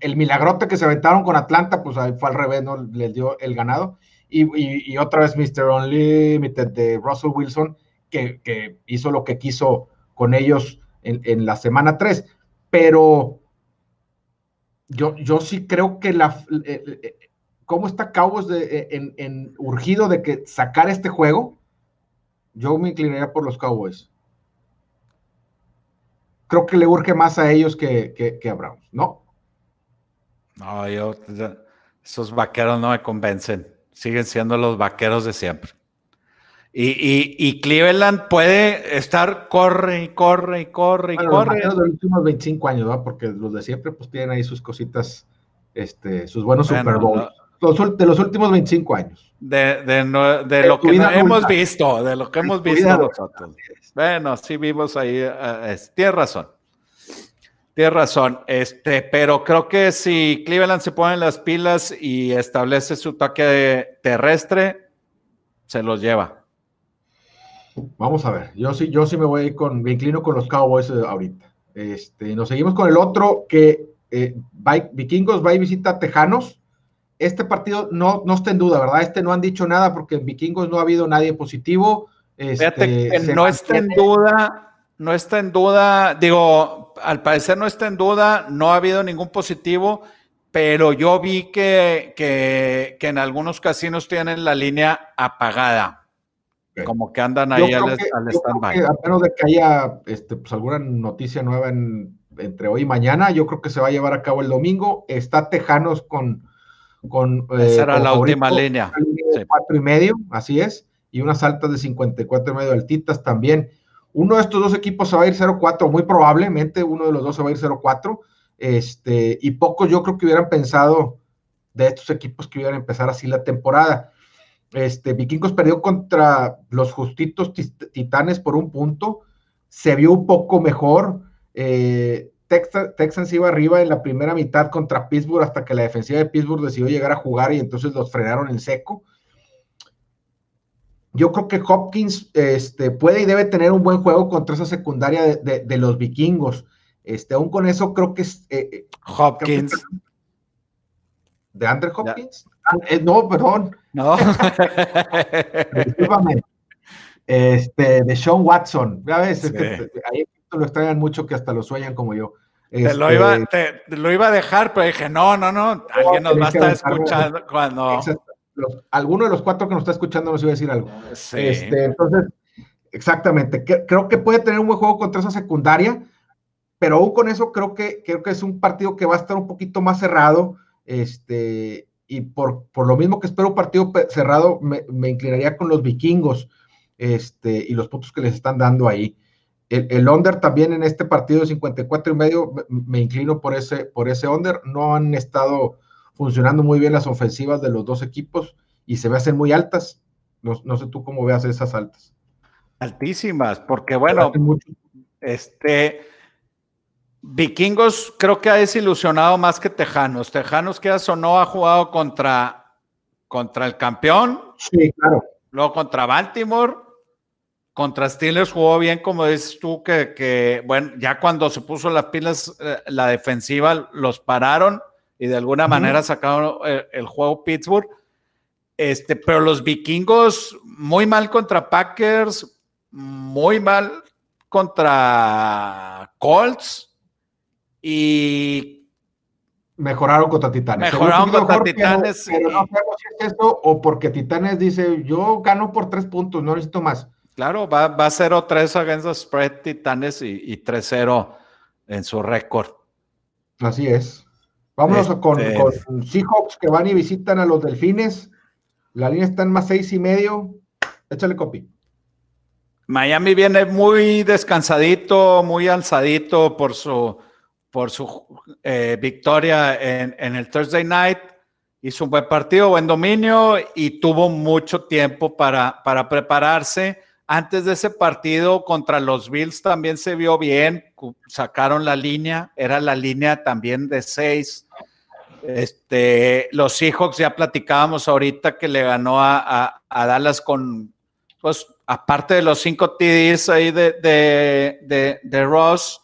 El milagrote que se aventaron con Atlanta, pues ahí fue al revés, ¿no? Les dio el ganado. Y, otra vez Mr. Unlimited de Russell Wilson, que, que hizo lo que quiso con ellos en, la semana 3, pero yo, yo sí creo que la... Eh, eh, eh, ¿Cómo está Cowboys en, urgido de que sacar este juego? Yo me inclinaría por los Cowboys. Creo que le urge más a ellos que, que, a Browns, ¿no? No, yo, esos vaqueros no me convencen. Siguen siendo los vaqueros de siempre. Y, Cleveland puede estar corre y corre y corre y corre. Los de los últimos 25 años, ¿no? Porque los de siempre pues tienen ahí sus cositas, este, sus buenos Super Bowls. de los últimos 25 años. De, lo que hemos visto, de lo que hemos visto nosotros. Bueno, sí vimos ahí, uh, tienes razón. Tienes razón, este, pero creo que si Cleveland se pone las pilas y establece su ataque terrestre, se los lleva. Vamos a ver, yo sí, yo sí me voy con, me inclino con los Cowboys eh, ahorita. Este, nos seguimos con el otro que eh, Vikingos va y visita Tejanos. Este partido no, no está en duda, ¿verdad? Este no han dicho nada porque en Vikingos no ha habido nadie positivo. Este, no está en duda, no está en duda, digo, al parecer no está en duda, no ha habido ningún positivo, pero yo vi que, que, que en algunos casinos tienen la línea apagada. Como que andan ahí al, stand-by. A menos de que haya este, pues, alguna noticia nueva entre hoy y mañana, yo creo que se va a llevar a cabo el domingo. Está Tejanos con. con Esa era la última línea. Cuatro y medio, así es. Y unas altas de 54 y medio altitas también. Uno de estos dos equipos se va a ir 0-4, muy probablemente uno de los dos se va a ir 0-4. Este, y pocos yo creo que hubieran pensado de estos equipos que iban a empezar así la temporada. Este, Vikingos perdió contra los justitos titanes por un punto. Se vio un poco mejor. Eh, Texans, iba arriba en la primera mitad contra Pittsburgh hasta que la defensiva de Pittsburgh decidió llegar a jugar y entonces los frenaron en seco. Yo creo que Hopkins este, puede y debe tener un buen juego contra esa secundaria de, los vikingos. Este, aún con eso creo que es... Eh, eh, Hopkins. ¿De Andrew Hopkins? Ah, no, perdón. No. Discúlpame. Este, de Sean Watson. Ya ves, es que ahí lo extrañan mucho que hasta lo sueñan como yo. te, lo iba, este, lo iba a dejar, pero dije, no, no, no, alguien nos va a estar escuchando cuando... alguno de los cuatro que nos está escuchando nos iba a decir algo. Este, entonces, exactamente, creo que puede tener un buen juego contra esa secundaria, pero aún con eso creo que, creo que es un partido que va a estar un poquito más cerrado, este, y por, por lo mismo que espero un partido cerrado, me, inclinaría con los vikingos este, y los puntos que les están dando ahí. El, el, under también en este partido de 54 y medio, me, inclino por ese, por ese under. No han estado funcionando muy bien las ofensivas de los dos equipos y se me hacen muy altas. No, no sé tú cómo veas esas altas. Altísimas, porque bueno, este Vikingos creo que ha desilusionado más que Tejanos. Tejanos que o no ha jugado contra, contra el campeón. Sí, claro. Luego contra Baltimore. Contra Steelers jugó bien, como dices tú, que, bueno, ya cuando se puso las pilas, eh, la defensiva los pararon y de alguna manera sacaron el, el, juego Pittsburgh. Este, pero los vikingos muy mal contra Packers, muy mal contra Colts y mejoraron contra Titanes. Mejoraron contra Titanes. Pero, no sabemos si es esto o porque Titanes dice, yo gano por tres puntos, no necesito más. Claro, va, va 0-3 against the spread Titanes y, y 3-0 en su récord. Así es. Vámonos este con, con, Seahawks que van y visitan a los Delfines. La línea está en más seis y medio. Échale copy. Miami viene muy descansadito, muy alzadito por su, por su eh, victoria en, el Thursday Night. Hizo un buen partido, buen dominio y tuvo mucho tiempo para, para prepararse. Antes de ese partido contra los Bills también se vio bien, sacaron la línea, era la línea también de seis. Este, los Seahawks ya platicábamos ahorita que le ganó a, a Dallas con, pues, aparte de los cinco TDs ahí de, de, de, Ross,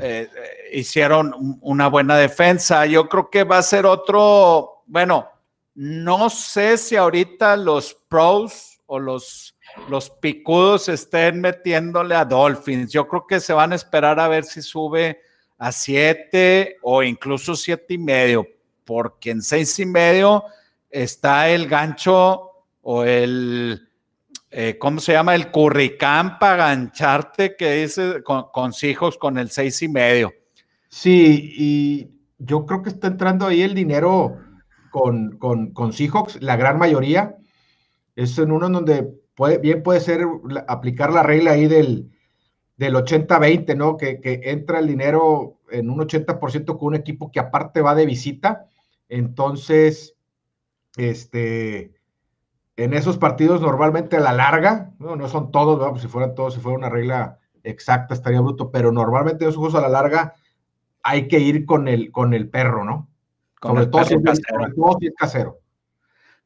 eh, hicieron una buena defensa. Yo creo que va a ser otro, bueno, no sé si ahorita los pros o los, los picudos estén metiéndole a Dolphins. Yo creo que se van a esperar a ver si sube a siete o incluso siete y medio, porque en seis y medio está el gancho o el eh, ¿cómo se llama? El curricán para gancharte que dice con, con hijos con el seis y medio. Sí, y yo creo que está entrando ahí el dinero con, con, con Seahawks, la gran mayoría. Es en uno donde puede, bien puede ser aplicar la regla ahí del, del 80-20, ¿no? Que, que, entra el dinero en un 80% con un equipo que aparte va de visita. Entonces, este, en esos partidos normalmente a la larga, no, no son todos, pues si fueran todos, si fuera una regla exacta estaría bruto, pero normalmente esos juegos a la larga hay que ir con el, con el perro, ¿no? Con el todo, si es casero.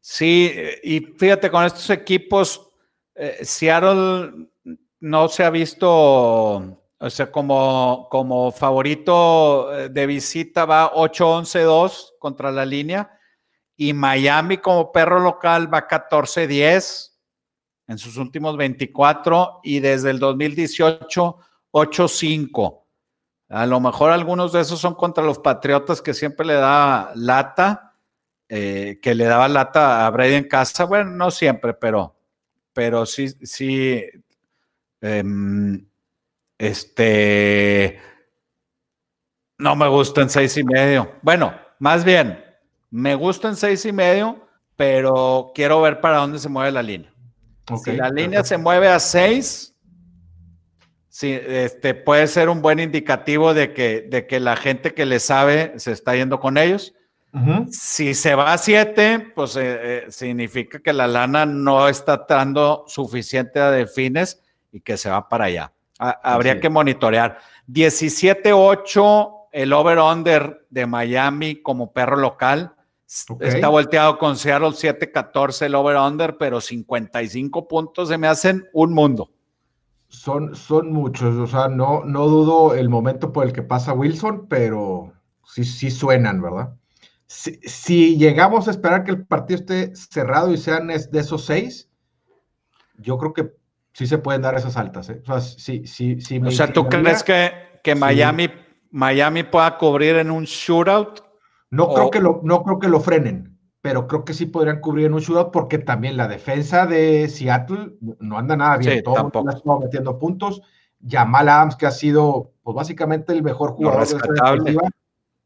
Sí, y fíjate, con estos equipos, eh, Seattle no se ha visto, o sea, como, como favorito eh, de visita va 8-11-2 contra la línea y Miami como perro local va 14-10 en sus últimos 24 y desde el 2018 8-5. A lo mejor algunos de esos son contra los Patriotas que siempre le da lata, eh, que le daba lata a Brady en casa. Bueno, no siempre, pero, pero sí, sí. Em, este. No me gusta en seis y medio. Bueno, más bien, me gusta en seis y medio, pero quiero ver para dónde se mueve la línea. si la línea se mueve a seis, sí, este, puede ser un buen indicativo de que, de que la gente que le sabe se está yendo con ellos. Si se va a siete, pues eh, eh, significa que la lana no está dando suficiente a defines y que se va para allá. habría que monitorear. 17-8 el over-under de Miami como perro local. Está volteado con Seattle 7-14 el over-under, pero 55 puntos se me hacen un mundo. Son, son muchos, o sea, no, no dudo el momento por el que pasa Wilson, pero sí, sí suenan, ¿verdad? Si, llegamos a esperar que el partido esté cerrado y sean de esos seis, yo creo que sí se pueden dar esas altas. ¿eh? O sea, sí, sí, sí o sea ¿tú crees que, que Miami, Miami pueda cubrir en un shootout? No, creo que lo, no creo que lo frenen, pero creo que sí podrían cubrir en un shootout porque también la defensa de Seattle no anda nada bien. Todo el mundo metiendo puntos. Jamal Adams, que ha sido pues, básicamente el mejor jugador de esta defensiva,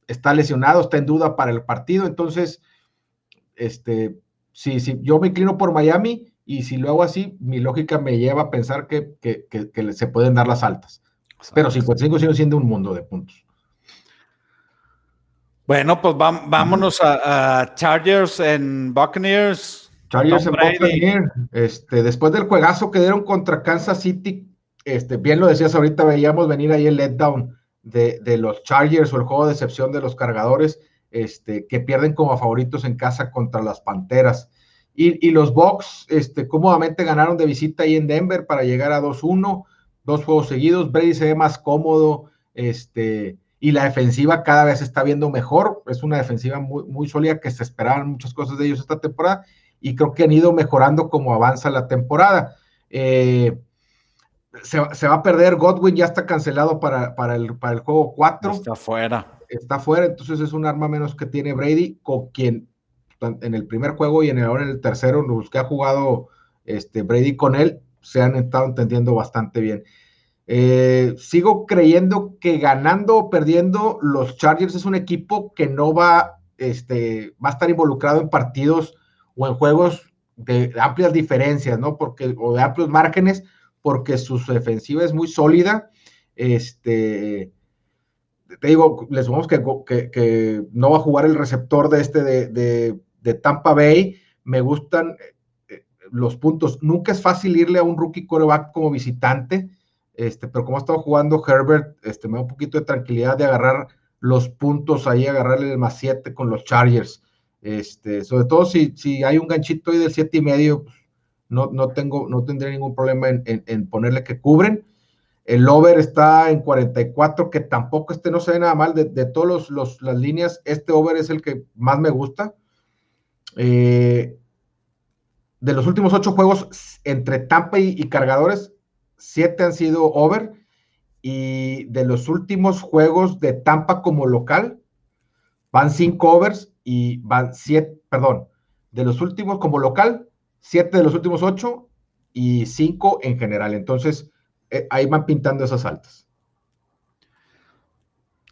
está lesionado, está en duda para el partido. Entonces, este, sí, sí, yo me inclino por Miami y si lo hago así, mi lógica me lleva a pensar que, que, que, se pueden dar las altas. Pero 55 sigue siendo un mundo de puntos. Bueno, pues vámonos a, Chargers en Buccaneers. Chargers en Buccaneers. Este, después del juegazo que dieron contra Kansas City, este, bien lo decías ahorita, veíamos venir ahí el letdown de, de los Chargers o el juego de excepción de los cargadores, este, que pierden como favoritos en casa contra las Panteras. Y, los Bucks este, cómodamente ganaron de visita ahí en Denver para llegar a 2-1, dos juegos seguidos. Brady se ve más cómodo, este, y la defensiva cada vez está viendo mejor. Es una defensiva muy, muy sólida que se esperaban muchas cosas de ellos esta temporada y creo que han ido mejorando como avanza la temporada. Eh, se, va a perder, Godwin ya está cancelado para, para, el, para el juego 4. Está fuera. Está fuera, entonces es un arma menos que tiene Brady, con quien en el primer juego y en el, ahora en el tercero, los que ha jugado este, Brady con él, se han estado entendiendo bastante bien. Eh, sigo creyendo que ganando o perdiendo, los Chargers es un equipo que no va, este, va a estar involucrado en partidos o en juegos de amplias diferencias, ¿no? Porque, o de amplios márgenes, porque su defensiva es muy sólida. Este, te digo, les vamos que, que, no va a jugar el receptor de este de, de Tampa Bay, me gustan eh, eh, los puntos. Nunca es fácil irle a un rookie coreback como visitante, este, pero como ha estado jugando Herbert, este, me da un poquito de tranquilidad de agarrar los puntos ahí, agarrarle el más 7 con los Chargers. Este, sobre todo si, si hay un ganchito ahí del 7 y medio, pues, no, no, tengo, no tendré ningún problema en, ponerle que cubren. El over está en 44, que tampoco este no se ve nada mal. De, de todas las líneas, este over es el que más me gusta. Eh, de los últimos ocho juegos entre Tampa y, cargadores, siete han sido over. Y de los últimos juegos de Tampa como local, van cinco overs y van siete, perdón, de los últimos como local, siete de los últimos ocho y cinco en general. Entonces, eh, ahí van pintando esas altas.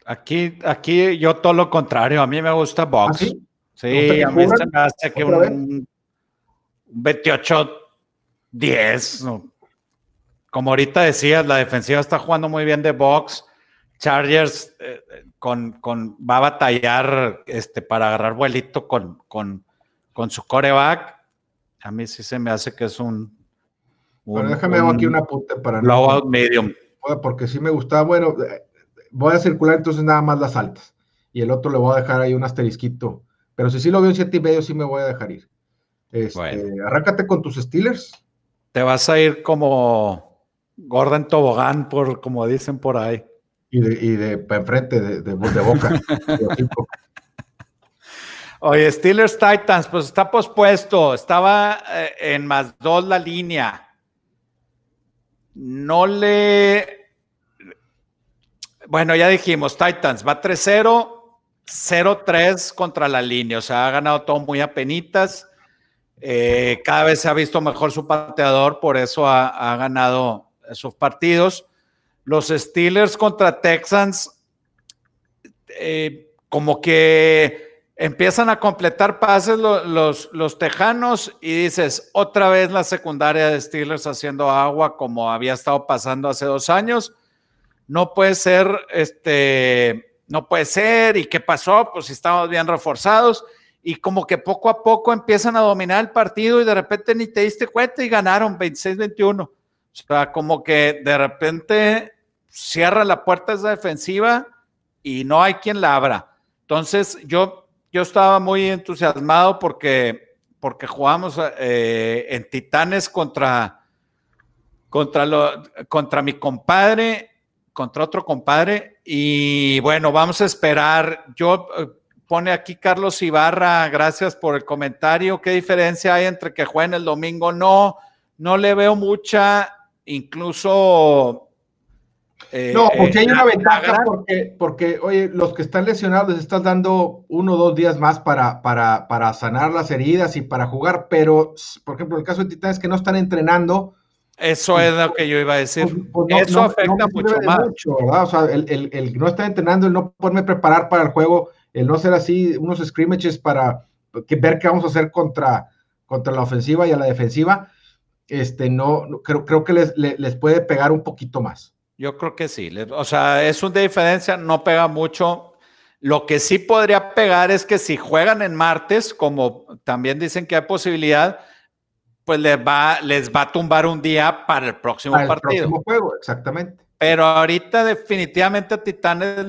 Aquí, aquí yo todo lo contrario, a mí me gusta box. ¿Ah, Sí, a mí se me hace que un, 28-10. Como ahorita decías, la defensiva está jugando muy bien de box. Chargers eh, con, con, va a batallar este, para agarrar vuelito con, con, con su coreback. A mí sí se me hace que es un. bueno, déjame un, aquí un apunte para. Blowout medium. Porque sí me gustaba. Bueno, eh, voy a circular entonces nada más las altas. Y el otro le voy a dejar ahí un asterisquito pero si sí lo veo en siete y medio, sí me voy a dejar ir. Este, arráncate con tus Steelers. Te vas a ir como Gordon Tobogán, por, como dicen por ahí. Y de, y de enfrente, de, de, boca. Oye, Steelers Titans, pues está pospuesto. Estaba eh, en más dos la línea. No le. Bueno, ya dijimos, Titans va 3-0 0-3 contra la línea, o sea, ha ganado todo muy a penitas. Eh, cada vez se ha visto mejor su pateador, por eso ha, ganado esos partidos. Los Steelers contra Texans, eh, como que empiezan a completar pases los, los, tejanos y dices, otra vez la secundaria de Steelers haciendo agua como había estado pasando hace dos años. No puede ser este no puede ser, ¿y qué pasó? Pues estamos bien reforzados y como que poco a poco empiezan a dominar el partido y de repente ni te diste cuenta y ganaron 26-21. O sea, como que de repente cierra la puerta esa defensiva y no hay quien la abra. Entonces yo, yo estaba muy entusiasmado porque, porque jugamos eh, en Titanes contra, contra, lo, contra mi compadre contra otro compadre. Y bueno, vamos a esperar. Yo eh, pone aquí Carlos Ibarra, gracias por el comentario. ¿Qué diferencia hay entre que jueguen el domingo? No, no le veo mucha, incluso. Eh, no, porque hay una ventaja, porque, porque, oye, los que están lesionados les estás dando uno o dos días más para, para, para sanar las heridas y para jugar, pero, por ejemplo, el caso de Titanes que no están entrenando, eso es lo que yo iba a decir. Pues, pues, Eso afecta mucho más. O sea, el, no estar entrenando, el no poderme preparar para el juego, el no hacer así unos scrimmages para ver qué vamos a hacer contra, contra la ofensiva y a la defensiva, este, no, creo, creo que les, les, puede pegar un poquito más. Yo creo que sí. O sea, es una diferencia, no pega mucho. Lo que sí podría pegar es que si juegan en martes, como también dicen que hay posibilidad, pues les va, les va a tumbar un día para el próximo para el partido. Próximo juego, exactamente. Pero ahorita definitivamente a Titanes,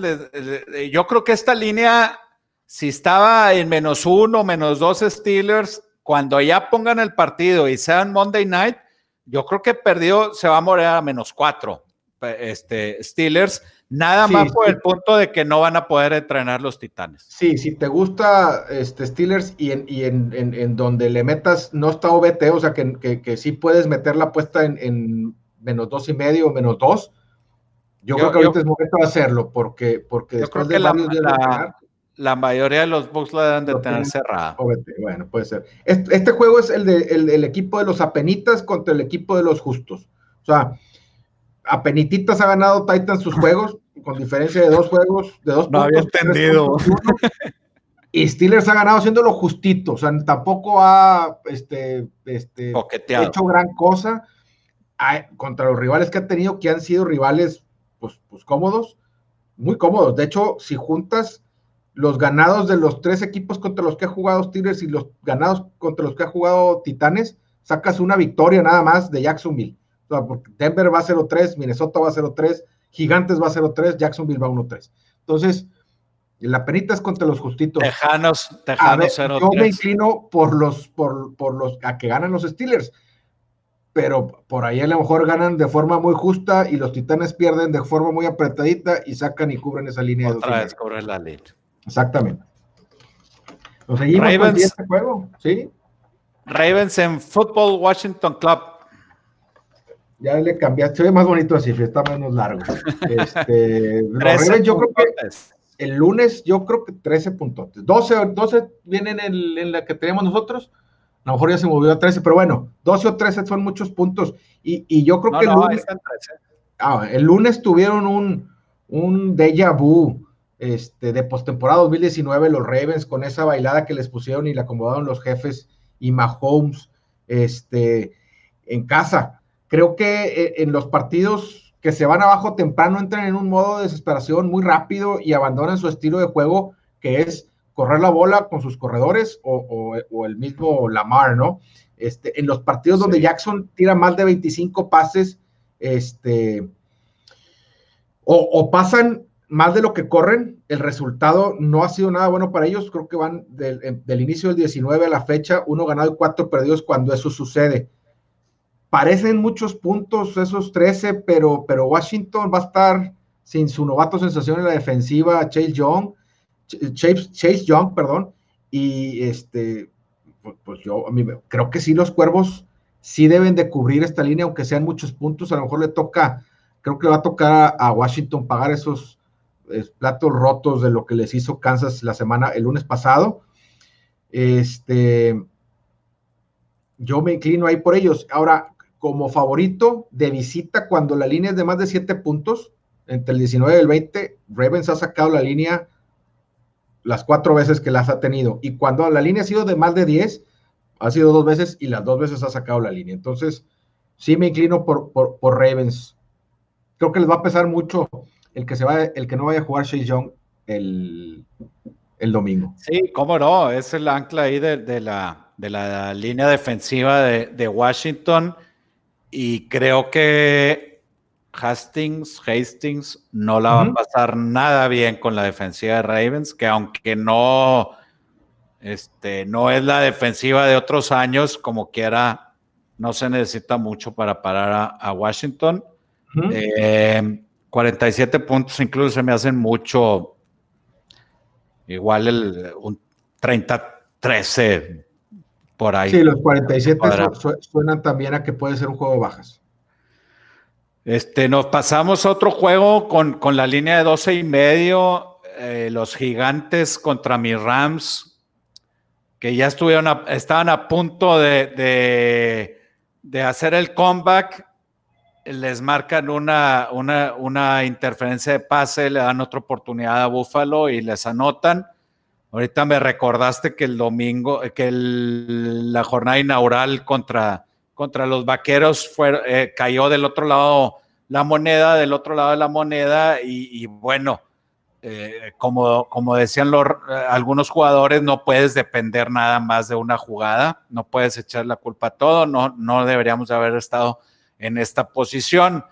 yo creo que esta línea, si estaba en menos uno, menos dos Steelers, cuando ya pongan el partido y sean Monday Night, yo creo que perdió, se va a morir a menos cuatro este, Steelers, nada más por el punto de que no van a poder entrenar los Titanes. Sí, si te gusta este, Steelers y, en, y en, en, donde le metas, no está OBT, o sea que, que, que sí puedes meter la apuesta en, menos dos y medio o menos dos, yo, creo que ahorita es momento de hacerlo, porque, porque después de la, la, mayoría de los Bucks la deben de tener cerrada. Bueno, puede ser. Este, juego es el, de, el, equipo de los apenitas contra el equipo de los justos. O sea, apenitas ha ganado Titans sus juegos, con diferencia de dos juegos, de dos no había entendido. y Steelers ha ganado haciéndolo justito, o sea, tampoco ha este, este, hecho gran cosa contra los rivales que ha tenido, que han sido rivales pues, pues cómodos, muy cómodos. De hecho, si juntas los ganados de los tres equipos contra los que ha jugado Steelers y los ganados contra los que ha jugado Titanes, sacas una victoria nada más de Jacksonville. O sea, porque Denver va a 0-3, Minnesota va a 0-3, Gigantes va a 0-3, Jacksonville va a 1-3. Entonces, la penita es contra los justitos. Tejanos, Tejanos 0-3. Yo me inclino por los, por, por los, a que ganan los Steelers pero por ahí a lo mejor ganan de forma muy justa y los Titanes pierden de forma muy apretadita y sacan y cubren esa línea. Otra vez cubren la línea. Exactamente. Nos seguimos Ravens, este juego, ¿sí? Ravens en Football Washington Club. Ya le cambiaste, se ve más bonito así, está menos largo. Este, Ravens, yo creo que el lunes, yo creo que 13 puntos. 12, 12 vienen en, en la que tenemos nosotros a lo mejor ya se movió a 13, pero bueno, 12 o 13 son muchos puntos. Y, yo creo que el, lunes, ah, el lunes tuvieron un, un déjà vu este, de postemporada 2019, los Ravens, con esa bailada que les pusieron y le acomodaron los jefes y Mahomes este, en casa. Creo que eh, en los partidos que se van abajo temprano entran en un modo de desesperación muy rápido y abandonan su estilo de juego, que es correr la bola con sus corredores o, el mismo Lamar, ¿no? Este, en los partidos donde Jackson tira más de 25 pases, este, o, pasan más de lo que corren, el resultado no ha sido nada bueno para ellos. Creo que van del, del inicio del 19 a la fecha, uno ganado y cuatro perdidos cuando eso sucede. Parecen muchos puntos esos 13, pero, pero Washington va a estar sin su novato sensación en la defensiva, Chase Young Chase, Young, perdón, y este, pues, pues yo a mí, creo que sí los cuervos sí deben de cubrir esta línea, aunque sean muchos puntos, a lo mejor le toca, creo que va a tocar a, Washington pagar esos platos rotos de lo que les hizo Kansas la semana, el lunes pasado. Este, yo me inclino ahí por ellos. Ahora, como favorito de visita, cuando la línea es de más de 7 puntos, entre el 19 y el 20, Ravens ha sacado la línea las cuatro veces que las ha tenido. Y cuando la línea ha sido de más de 10, ha sido dos veces y las dos veces ha sacado la línea. Entonces, sí me inclino por, por, Ravens. Creo que les va a pesar mucho el que se va, el que no vaya a jugar Chase Young el, domingo. Sí, cómo no, es el ancla ahí de, la, de la línea defensiva de, de Washington. Y creo que Hastings, Hastings no la va a pasar nada bien con la defensiva de Ravens, que aunque no, este, no es la defensiva de otros años, como quiera, no se necesita mucho para parar a, Washington. 47 eh, puntos incluso se me hacen mucho, igual el, un 30-13 por ahí. Sí, los 47 suenan también a que puede ser un juego de bajas. Este, nos pasamos a otro juego con, la línea de 12 y medio, eh, los gigantes contra mis Rams, que ya estuvieron estaban a punto de, hacer el comeback, les marcan una, una, interferencia de pase, le dan otra oportunidad a Buffalo y les anotan. Ahorita me recordaste que el domingo, que la jornada inaugural contra, contra los vaqueros eh, cayó del otro lado la moneda, del otro lado de la moneda, y, bueno, Eh, como, como decían los, algunos jugadores, no puedes depender nada más de una jugada, no puedes echar la culpa a todo, no, no deberíamos haber estado en esta posición.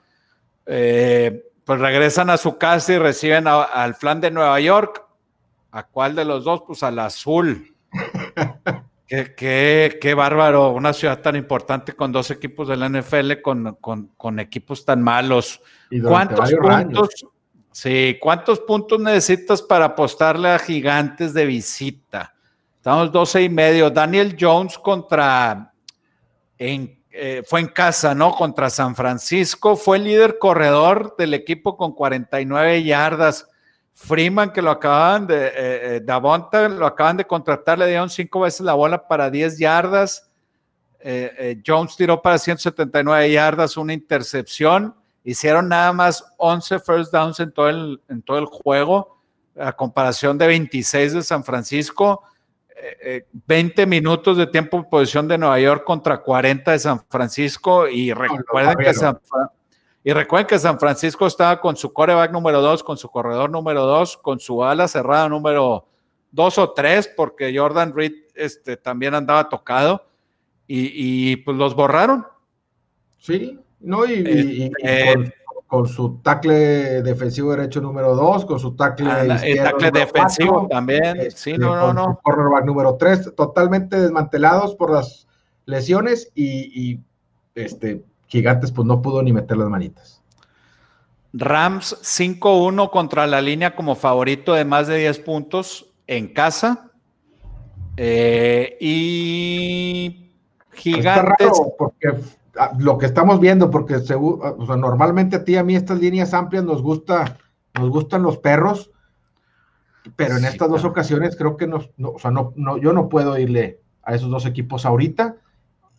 Eh, pues regresan a su casa y reciben al flan de Nueva York. ¿A cuál de los dos? Pues al azul. qué, qué, bárbaro, una ciudad tan importante con dos equipos de la NFL, con, con, equipos tan malos. ¿Cuántos puntos? Sí, ¿cuántos puntos necesitas para apostarle a gigantes de visita? Estamos 12 y medio. Daniel Jones contra en eh, fue en casa, ¿no? Contra San Francisco, fue el líder corredor del equipo con 49 yardas. Freeman, que lo acaban de, eh, eh lo acaban de contratar, le dieron cinco veces la bola para 10 yardas. Jones tiró para 179 yardas, una intercepción. Hicieron nada más 11 first downs en todo el, en todo el juego, a comparación de 26 de San Francisco. 20 minutos de tiempo en posición de Nueva York contra 40 de San Francisco y recuerden que San, y recuerden que San Francisco estaba con su coreback número 2, con su corredor número 2, con su ala cerrada número 2 o 3, porque Jordan Reed este, también andaba tocado y, pues los borraron. Sí, no, y, este, con su tackle defensivo derecho número 2, con su tackle, tackle defensivo también. Este, sí, no, no, no. Cornerback número 3, totalmente desmantelados por las lesiones y, este Gigantes pues no pudo ni meter las manitas. Rams 5-1 contra la línea como favorito de más de 10 puntos en casa. Eh, y Gigantes. porque lo que estamos viendo, porque normalmente a ti y a mí estas líneas amplias nos gusta, nos gustan los perros, pero en estas dos ocasiones creo que nos, no, o sea, no, no, yo no puedo irle a esos dos equipos ahorita.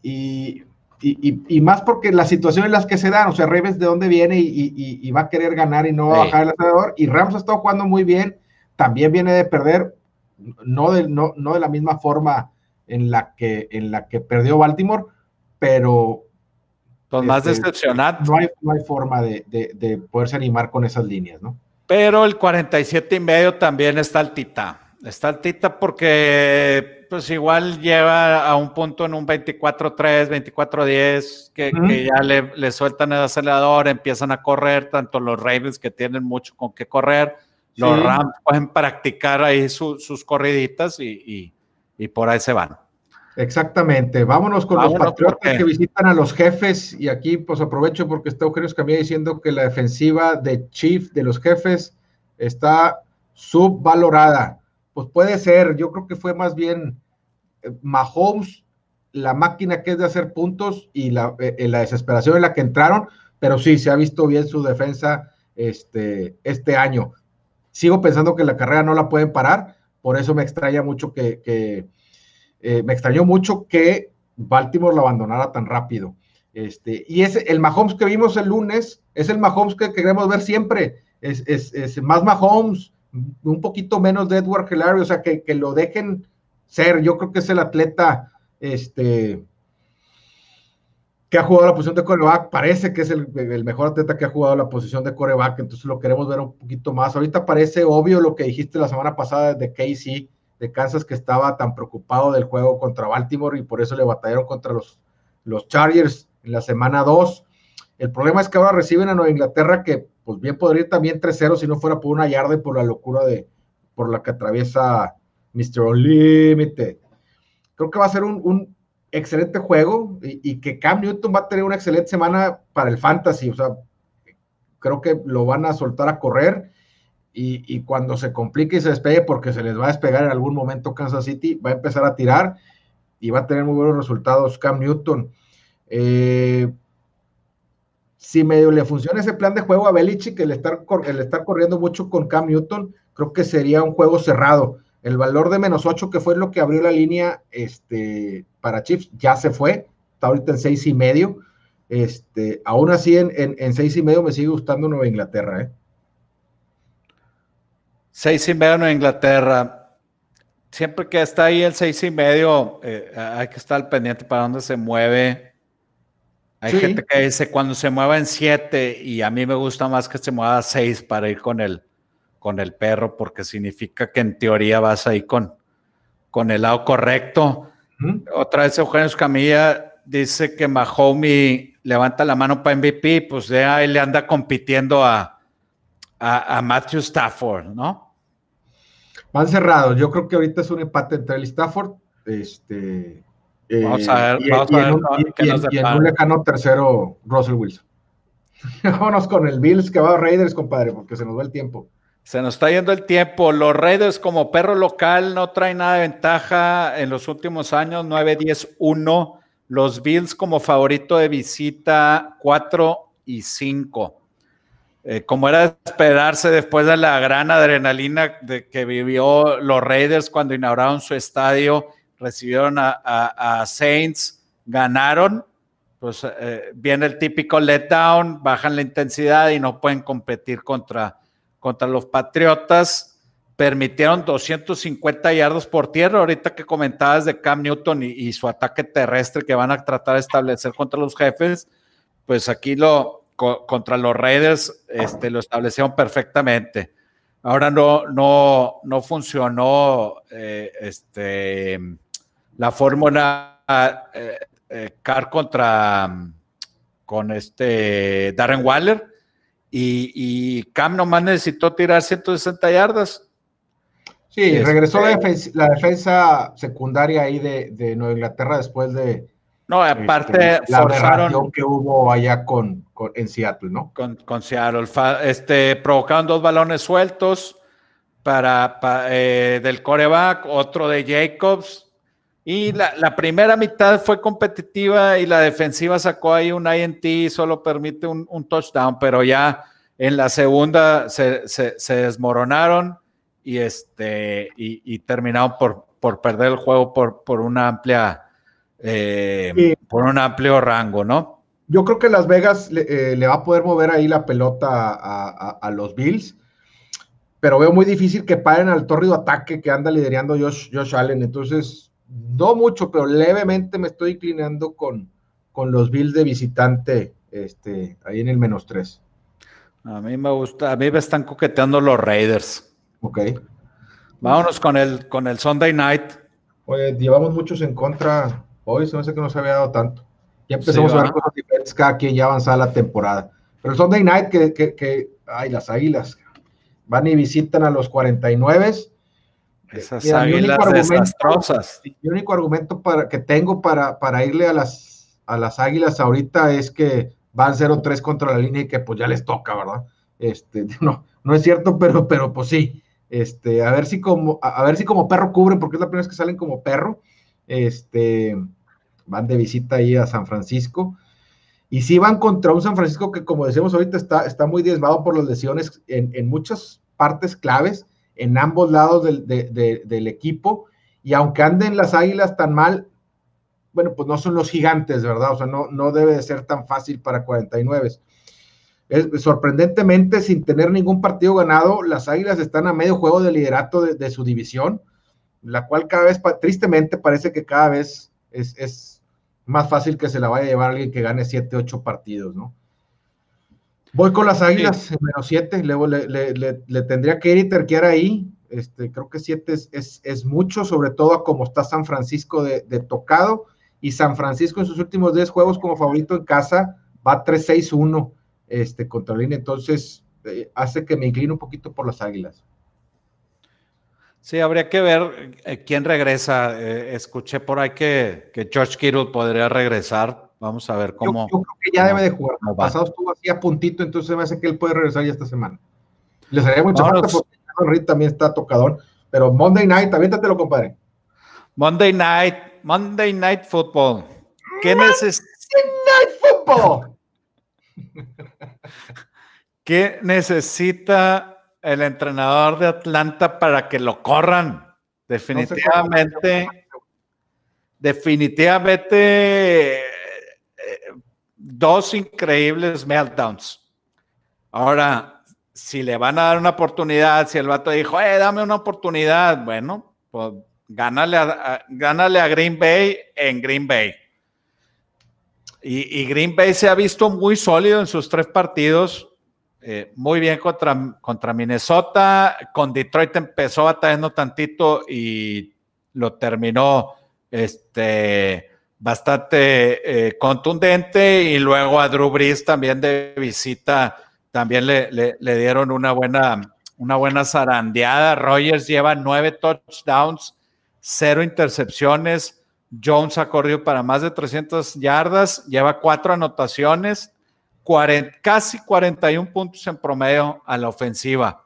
Y, y, más porque la situación en las que se dan, o sea, Ravens de dónde viene y, va a querer ganar y no va a bajar el acelerador, y Rams ha estado jugando muy bien, también viene de perder, no de, no, no de la misma forma en la que, en la que perdió Baltimore, pero pues más este, decepcionante. No hay, no hay forma de, de, poderse animar con esas líneas, ¿no? Pero el 47 y medio también está altita. Está altita porque pues igual lleva a un punto en un 24-3, 24-10, que, que, ya le, le, sueltan el acelerador, empiezan a correr, tanto los Ravens que tienen mucho con qué correr, los Rams pueden practicar ahí sus corriditas y, y, y por ahí se van. Exactamente. Vámonos con los patriotas que visitan a los jefes. Y aquí, pues aprovecho porque está Eugenio Escamilla diciendo que la defensiva de Chief de los jefes está subvalorada. Pues puede ser. Yo creo que fue más bien eh, Mahomes, la máquina que es de hacer puntos y la, eh, la desesperación en la que entraron. Pero sí, se ha visto bien su defensa este, este año. Sigo pensando que la carrera no la pueden parar. Por eso me extraña mucho que eh, me extrañó mucho que Baltimore lo abandonara tan rápido. Este, y es el Mahomes que vimos el lunes, es el Mahomes que queremos ver siempre. Es, es, más Mahomes, un poquito menos de Edward Hillary, o sea, que, lo dejen ser. Yo creo que es el atleta este, que ha jugado la posición de coreback. Parece que es el, el, mejor atleta que ha jugado la posición de coreback, entonces lo queremos ver un poquito más. Ahorita parece obvio lo que dijiste la semana pasada de Casey de Kansas que estaba tan preocupado del juego contra Baltimore y por eso le batallaron contra los, los Chargers en la semana 2. El problema es que ahora reciben a Nueva Inglaterra que pues bien podría ir también 3-0 si no fuera por una yarda y por la locura de por la que atraviesa Mr. Unlimited. Creo que va a ser un, excelente juego y, que Cam Newton va a tener y, cuando se complique y se despegue, porque se les va a despegar en algún momento Kansas City, va a empezar a tirar y va a tener muy buenos resultados Cam Newton. Eh, si medio le funciona ese plan de juego a Belichick, el estar, el estar corriendo mucho con Cam Newton, creo que sería un juego cerrado. El valor de menos 8, que fue lo que abrió la línea este, para Chiefs, ya se fue, está ahorita en seis y medio. Este, aún así, en, en, en seis y medio me sigue gustando Nueva Inglaterra. ¿eh? Seis y medio en Inglaterra. Siempre que está ahí el seis y medio, eh, hay que estar pendiente para dónde se mueve. Hay gente que dice cuando se mueva en siete y a mí me gusta más que se mueva a seis para ir con el, con el perro, porque significa que en teoría vas ahí con, con el lado correcto. Otra vez Eugenio Escamilla dice que Mahomes levanta la mano para MVP, pues ya él le anda compitiendo a, a, Matthew Stafford, ¿no? Van cerrados. Yo creo que ahorita es un empate entre el Stafford. Este, vamos a ver, vamos a ver. Y, en, un lejano tercero, Russell Wilson. Vámonos con el Bills que va a Raiders, compadre, porque se nos va el tiempo. Se nos está yendo el tiempo. Los Raiders como perro local no traen nada de ventaja en los últimos años, 9-10-1. Los Bills como favorito de visita, 4 y 5. Eh, como era de esperarse después de la gran adrenalina de que vivió los Raiders cuando inauguraron su estadio, recibieron a, Saints, ganaron, pues eh, viene el típico letdown, bajan la intensidad y no pueden competir contra, contra los Patriotas. Permitieron 250 yardos por tierra, ahorita que comentabas de Cam Newton y, y su ataque terrestre que van a tratar de establecer contra los jefes, pues aquí lo, contra los Raiders este, lo establecieron perfectamente. Ahora no, no, no funcionó eh, este, la fórmula eh, eh, Car contra con este Darren Waller y, Cam nomás necesitó tirar 160 yardas. Sí, este, regresó la defensa, secundaria ahí de, de Nueva Inglaterra después de, no, aparte este, la forzaron que hubo allá con, en Seattle, ¿no? Con, con Seattle, este, provocaron dos balones sueltos para, eh, del coreback, otro de Jacobs. Y la, primera mitad fue competitiva y la defensiva sacó ahí un INT y solo permite un, touchdown, pero ya en la segunda se, desmoronaron y, este, y, terminaron por, por perder el juego por, por una amplia eh, por un amplio rango, ¿no? Yo creo que Las Vegas le, eh, va a poder mover ahí la pelota a, los Bills, pero veo muy difícil que paren al tórrido ataque que anda liderando Josh, Josh Allen. Entonces, no mucho, pero levemente me estoy inclinando con, con los Bills de visitante este, ahí en el menos 3. A mí me gusta, a mí me están coqueteando los Raiders. Ok. Vámonos con el, con el Sunday Night. Oye, llevamos muchos en contra Hoy se me hace que no se había dado tanto. Ya empezamos a ver cosas diferentes cada quien ya avanzada la temporada. Pero el Sunday Night, que, que, que ay, las águilas van y visitan a los 49. Esas águilas desastrosas. El único argumento para, que tengo para, para irle a las, a las águilas ahorita es que van 0-3 contra la línea y que pues ya les toca, ¿verdad? Este, no, no es cierto, pero, pero pues sí. Este, a ver si como, a, ver si como perro cubren, porque es la primera vez que salen como perro. Este, van de visita ahí a San Francisco. Y sí van contra un San Francisco que, como decimos ahorita, está, está muy diezmado por las lesiones en, muchas partes claves, en ambos lados del, equipo. Y aunque anden las águilas tan mal, bueno, pues no son los gigantes, ¿verdad? O sea, no, no debe de ser tan fácil para 49. Es, sorprendentemente, sin tener ningún partido ganado, las águilas están a medio juego de liderato de, su división, la cual cada vez, tristemente, parece que cada vez es más fácil que se la vaya a llevar alguien que gane 7, 8 partidos, ¿no? Voy con las águilas, menos 7, le, le, tendría que ir y terquear ahí. Este, creo que 7 es, es, mucho, sobre todo como está San Francisco de, tocado. Y San Francisco en sus últimos 10 juegos como favorito en casa va 3-6-1 este, contra línea. Entonces, eh, hace que me incline un poquito por las águilas. Sí, habría que ver eh, quién regresa. Eh, escuché por ahí que, que, George Kittle podría regresar. Vamos a ver cómo. Yo, creo que ya debe de jugar. El pasado estuvo así a puntito, entonces me hace que él puede regresar ya esta semana. Le sería mucha falta porque Henry también está tocador. Pero Monday Night, aviéntatelo, compadre. Monday Night, Monday Night Football. ¿Qué necesita? Night Football. ¿Qué necesita el entrenador de Atlanta para que lo corran. Definitivamente, definitivamente eh, dos increíbles meltdowns. Ahora, si le van a dar una oportunidad, si el vato dijo, eh, dame una oportunidad, bueno, pues gánale a, gánale a Green Bay en Green Bay. Y, y, Green Bay se ha visto muy sólido en sus tres partidos eh, muy bien contra, contra Minnesota. Con Detroit empezó batallando tantito y lo terminó este, bastante eh, contundente. Y luego a Drew Brees también de visita, también le, le, dieron una buena, una buena zarandeada. Rogers lleva nueve touchdowns, cero intercepciones. Jones ha corrido para más de 300 yardas, lleva cuatro anotaciones casi 41 puntos en promedio a la ofensiva,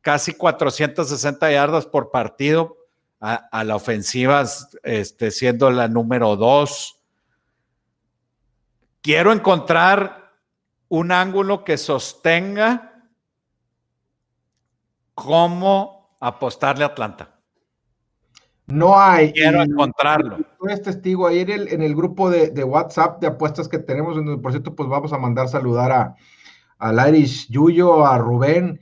casi 460 yardas por partido a, la ofensiva, este, siendo la número dos. Quiero encontrar un ángulo que sostenga cómo apostarle a Atlanta. No hay. Quiero encontrarlo. Tú eres testigo ahí en el, en el grupo de, WhatsApp de apuestas que tenemos, por cierto, pues vamos a mandar saludar a al Irish Yuyo, a Rubén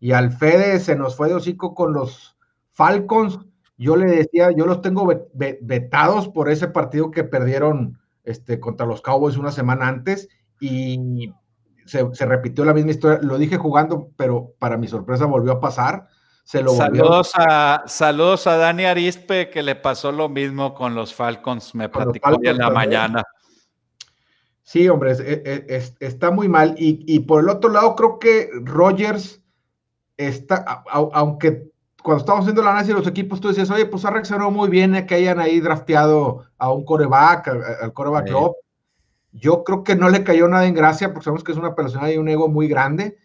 y al Fede, se nos fue de hocico con los Falcons. Yo le decía, yo los tengo vetados por ese partido que perdieron este, contra los Cowboys una semana antes y se, se repitió la misma historia. Lo dije jugando, pero para mi sorpresa volvió a pasar saludos, a, saludos a Dani Arispe, que le pasó lo mismo con los Falcons, me platicó en la mañana. Sí, hombre, está muy mal. Y, por el otro lado, creo que Rogers está, aunque cuando estamos haciendo el análisis de los equipos, tú decías, oye, pues ha reaccionado muy bien que hayan ahí drafteado a un coreback, al, coreback. Yo creo que no le cayó nada en gracia, porque sabemos que es una persona y un ego muy grande,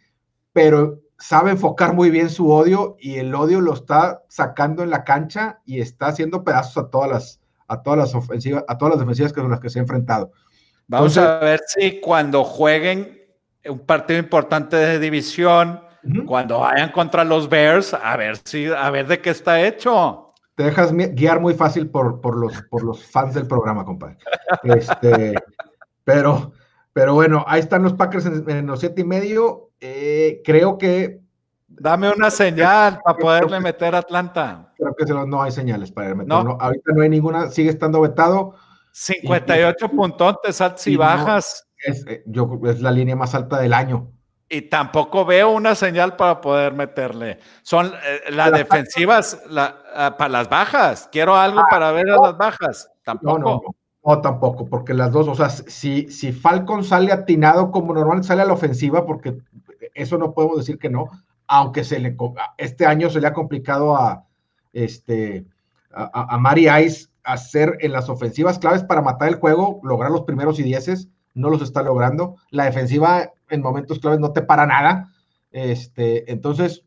pero sabe enfocar muy bien su odio y el odio lo está sacando en la cancha y está haciendo pedazos a todas las, a todas las ofensivas, a todas las defensivas con las que se ha enfrentado. Vamos a ver si cuando jueguen un partido importante de división, cuando vayan contra los Bears, a ver si, a ver de qué está hecho. Te dejas guiar muy fácil por, por los, por los fans del programa, compadre. Este, pero, pero bueno, ahí están los Packers en, en los siete y medio eh, creo que. Dame una señal para poderle meter a Atlanta. Creo que no hay señales para meter. No. ahorita no hay ninguna, sigue estando vetado. 58 puntos altas y, bajas. es, eh, yo, es la línea más alta del año. Y tampoco veo una señal para poder meterle. Son eh, las defensivas ah, para las bajas. Quiero algo ah, para ver a las bajas. Tampoco. No, tampoco, porque las dos, o sea, si, si Falcon sale atinado como normal sale a la ofensiva, porque eso no podemos decir que no, aunque se le, este año se le ha complicado a, este, a, a Mari Ice hacer en las ofensivas claves para matar el juego, lograr los primeros y dieces, no los está logrando. La defensiva en momentos claves no te para nada. Este, entonces,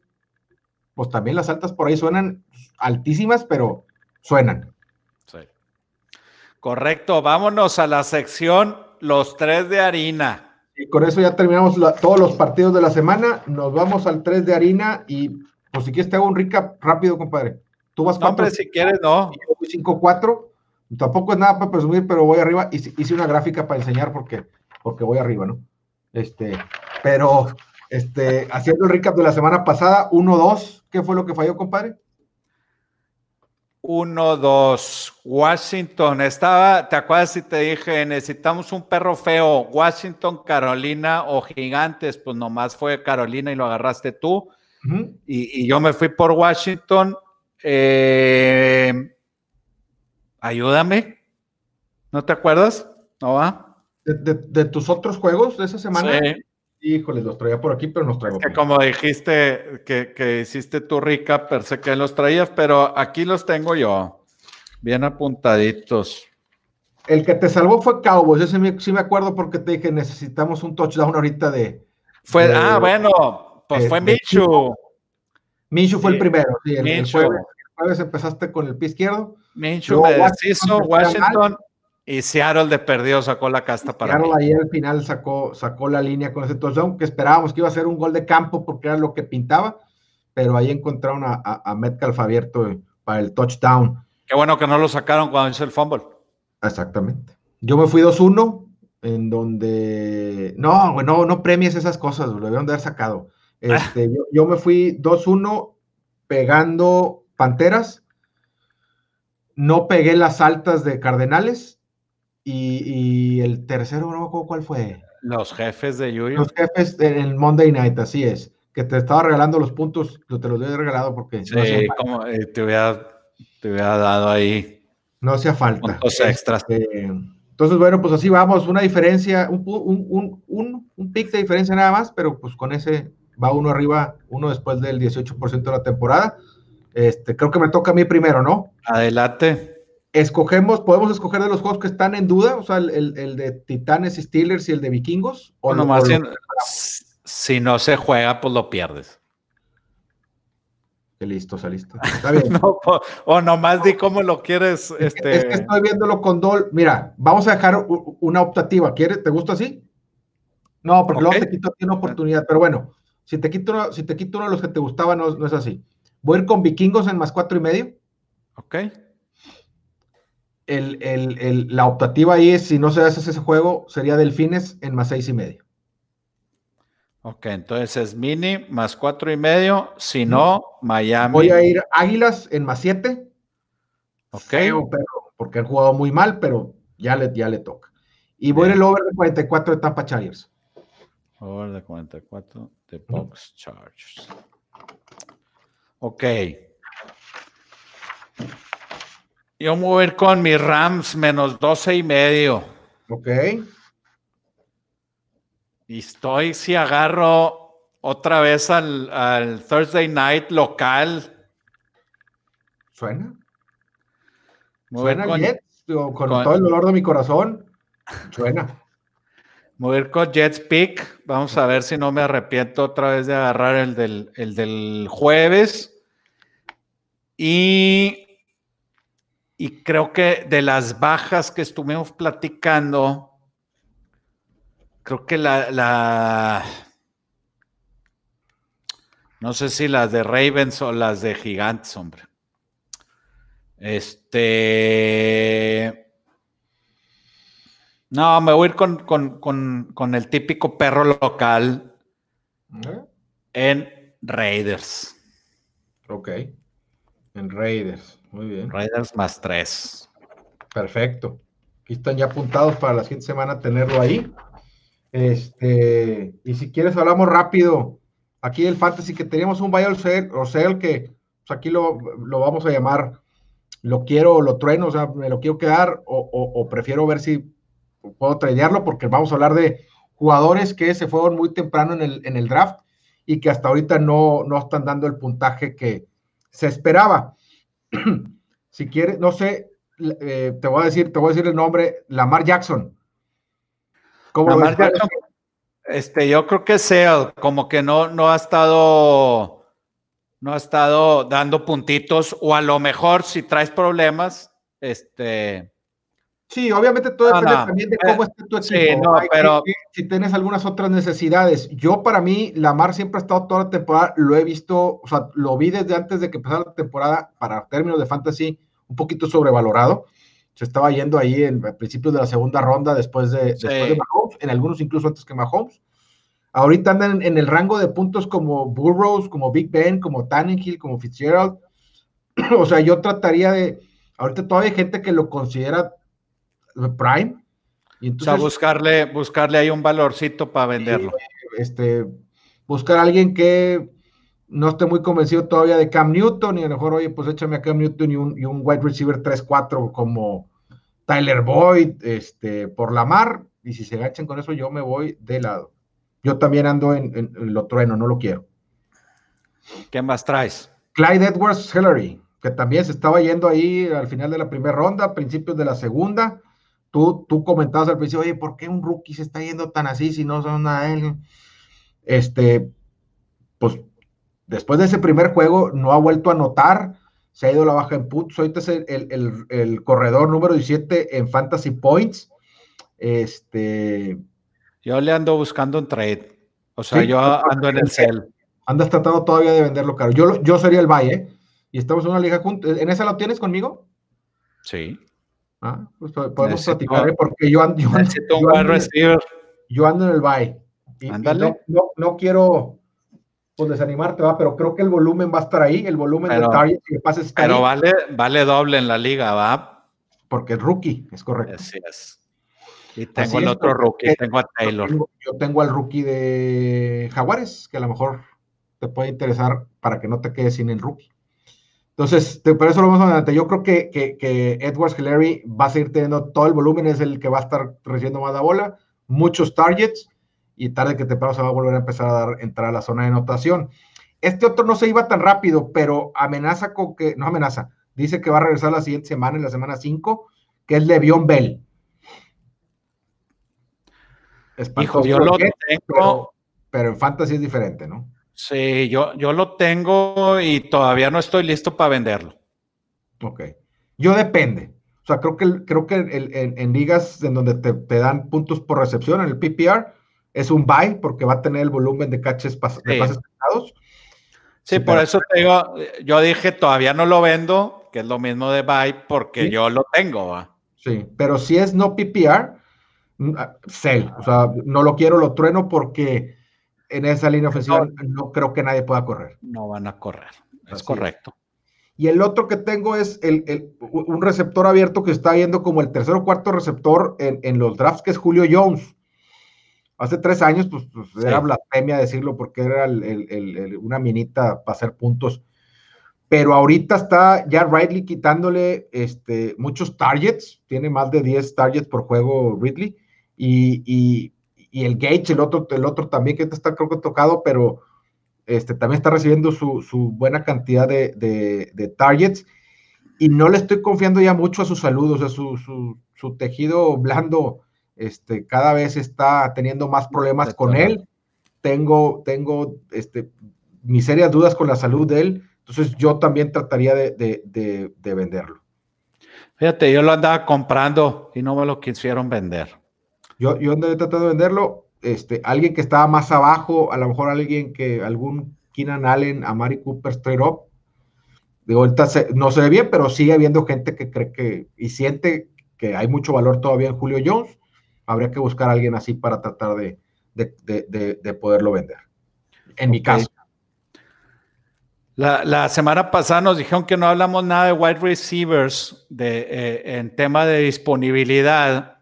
pues también las altas por ahí suenan altísimas, pero suenan. Sí. Correcto, vámonos a la sección Los tres de harina. Y con eso ya terminamos todos los partidos de la semana. Nos vamos al 3 de harina y pues si quieres te hago un recap rápido, compadre. Tú vas 4. si quieres, no. 5-4. Tampoco es nada para presumir, pero voy arriba. Hice una gráfica para enseñar porque, porque voy arriba, ¿no? Este, pero este, haciendo el recap de la semana pasada, 1-2. ¿Qué fue lo que falló, compadre? 1-2. Washington. Estaba, ¿te acuerdas si te dije, necesitamos un perro feo? Washington, Carolina o Gigantes. Pues nomás fue Carolina y lo agarraste tú. y, yo me fui por Washington. Eh, ayúdame. ¿No te acuerdas? ¿No va? ¿De, tus otros juegos de esa semana? Sí. Híjole, los traía por aquí, pero nos traigo. que como dijiste que, hiciste tu rica, pensé que los traías, pero aquí los tengo yo, bien apuntaditos. El que te salvó fue Cowboys, ese sí me acuerdo porque te dije, necesitamos un touchdown ahorita de... Fue, ah, bueno, pues fue Michu. Michu fue el primero, sí, el, jueves, empezaste con el pie izquierdo. Michu me deshizo, Washington y Seattle de perdió sacó la casta para Seattle ahí al final sacó, sacó la línea con ese touchdown, que esperábamos que iba a ser un gol de campo porque era lo que pintaba, pero ahí encontraron a, a, Metcalf abierto para el touchdown. Qué bueno que no lo sacaron cuando hizo el fumble. Exactamente. Yo me fui 2-1, en donde... No, no, no premies esas cosas, lo debieron de haber sacado. Este, yo, yo me fui 2-1 pegando Panteras, no pegué las altas de Cardenales, y, el tercero, no me acuerdo cuál fue. Los jefes de Yuyo. Los jefes en el Monday Night, así es. Que te estaba regalando los puntos, te los he regalado porque. Sí, como eh, te, hubiera, te hubiera dado ahí. No hacía falta. Puntos extras. Este, entonces, bueno, pues así vamos, una diferencia, un, un, un, un, pick de diferencia nada más, pero pues con ese va uno arriba, uno después del 18% de la temporada. Este, creo que me toca a mí primero, ¿no? Adelante escogemos, podemos escoger de los juegos que están en duda, o sea, el, el, de Titanes y Steelers y el de Vikingos. O, nomás si, no se juega, pues lo pierdes. Qué listo, saliste. Está bien. o nomás di cómo lo quieres. Este... Es que estoy viéndolo con Dol. Mira, vamos a dejar una optativa. ¿Quieres? ¿Te gusta así? No, porque luego te quito una oportunidad. Pero bueno, si te quito uno, si te quito uno de los que te gustaba, no, no es así. Voy a ir con Vikingos en más cuatro y medio. Ok la optativa ahí es, si no se hace ese juego, sería Delfines en más seis y medio. Ok, entonces es mini más cuatro y medio, si no, Miami. Voy a ir Águilas en más siete. Ok. porque han jugado muy mal, pero ya le, ya le toca. Y voy a el over de 44 de Tampa Chargers. Over de 44 de Box Chargers. Ok. Yo me voy a ir con mis Rams menos 12 y medio. Ok. Y estoy, si agarro otra vez al, Thursday night local. ¿Suena? Suena con, Jets, con, todo el dolor de mi corazón. Suena. Ir con Jets Pick. Vamos a ver si no me arrepiento otra vez de agarrar el del, el del jueves. Y y creo que de las bajas que estuvimos platicando, creo que la, no sé si las de Ravens o las de Gigantes, hombre. Este. No, me voy a ir con, el típico perro local en Raiders. Ok. En Raiders. Muy bien. Raiders más tres. Perfecto. Aquí están ya apuntados para la siguiente semana tenerlo ahí. Este, y si quieres hablamos rápido. Aquí el fantasy que teníamos un buy o sell que pues aquí lo, vamos a llamar lo quiero o lo trueno, o sea, me lo quiero quedar o, prefiero ver si puedo tradearlo porque vamos a hablar de jugadores que se fueron muy temprano en el, en el draft y que hasta ahorita no, no están dando el puntaje que se esperaba. si quieres, no sé, eh, te voy a decir, te voy a decir el nombre, Lamar Jackson. ¿Cómo Lamar Jackson, este, yo creo que sea, como que no, no ha estado, no ha estado dando puntitos, o a lo mejor si traes problemas, este, Sí, obviamente todo depende también de cómo esté tu equipo. Sí, pero... Si tienes algunas otras necesidades. Yo, para mí, Lamar siempre ha estado toda la temporada, lo he visto, o sea, lo vi desde antes de que empezara la temporada, para términos de fantasy, un poquito sobrevalorado. Se estaba yendo ahí en principios de la segunda ronda después de, Mahomes, en algunos incluso antes que Mahomes. Ahorita andan en, el rango de puntos como Burrows, como Big Ben, como Tannenhill, como Fitzgerald. o sea, yo trataría de. Ahorita todavía hay gente que lo considera Prime. Y entonces, o sea, buscarle, buscarle ahí un valorcito para venderlo. este, buscar a alguien que no esté muy convencido todavía de Cam Newton y a lo mejor, oye, pues échame a Cam Newton y un, y un wide receiver 3-4 como Tyler Boyd, este, por la mar, y si se agachan con eso, yo me voy de lado. Yo también ando en, en, lo trueno, no lo quiero. ¿Qué más traes? Clyde Edwards Hillary, que también se estaba yendo ahí al final de la primera ronda, principios de la segunda. Tú, tú comentabas al principio, oye, ¿por qué un rookie se está yendo tan así si no son a él? Este, pues después de ese primer juego no ha vuelto a anotar, se ha ido la baja en puntos, ahorita es el, corredor número 17 en Fantasy Points. Este. Yo le ando buscando un trade. O sea, yo ando en el cel. Andas tratando todavía de venderlo caro. Yo, yo sería el Valle, ¿eh? Y estamos en una liga juntos. ¿En esa lo tienes conmigo? Sí. Ah, pues podemos platicar, ¿eh? porque yo ando, yo, ando, en el bye. Y, no, quiero pues, desanimarte, ¿va? pero creo que el volumen va a estar ahí, el volumen de target que pases Pero vale, vale doble en la liga, ¿va? Porque es rookie, es correcto. Así es. Y tengo el otro rookie, tengo a Taylor. Yo tengo, al rookie de Jaguares, que a lo mejor te puede interesar para que no te quedes sin el rookie. Entonces, por eso lo vamos adelante. Yo creo que, que, Edwards Hillary va a seguir teniendo todo el volumen, es el que va a estar recibiendo más la bola, muchos targets, y tarde que temprano se va a volver a empezar a dar entrar a la zona de anotación. Este otro no se iba tan rápido, pero amenaza con que, no amenaza, dice que va a regresar la siguiente semana, en la semana 5, que es Levión Bell. Hijo, yo lo tengo. Pero, en Fantasy es diferente, ¿no? Sí, yo, yo lo tengo y todavía no estoy listo para venderlo. Ok. Yo depende. O sea, creo que, creo que en, ligas en donde te, dan puntos por recepción, en el PPR, es un buy porque va a tener el volumen de catches de pases pasados. Sí, por eso te digo, yo dije todavía no lo vendo, que es lo mismo de buy, porque yo lo tengo. Sí, pero si es no PPR, sell. O sea, no lo quiero, lo trueno porque en esa línea ofensiva no, creo que nadie pueda correr. No van a correr, es correcto. Y el otro que tengo es el, un receptor abierto que está yendo como el tercer o cuarto receptor en, en los drafts, que es Julio Jones. Hace tres años, pues, pues era blasfemia decirlo porque era una minita para hacer puntos. Pero ahorita está ya Ridley quitándole este, muchos targets, tiene más de 10 targets por juego Ridley. Y, el Gage, el otro, el otro también que está creo que tocado, pero este, también está recibiendo su, buena cantidad de, targets. Y no le estoy confiando ya mucho a su salud, o sea, su, su tejido blando este, cada vez está teniendo más problemas con él. Tengo, tengo este, mis serias dudas con la salud de él. Entonces yo también trataría de, venderlo. Fíjate, yo lo andaba comprando y no me lo quisieron vender. Yo, yo andaba tratando de venderlo. Este, alguien que estaba más abajo, a lo mejor alguien que, algún Keenan Allen, a Mari Cooper straight up. De ahorita no se ve bien, pero sigue habiendo gente que cree que y siente que hay mucho valor todavía en Julio Jones habría que buscar a alguien así para tratar de, poderlo vender. En mi caso. La, semana pasada nos dijeron que no hablamos nada de wide receivers de, eh, en tema de disponibilidad.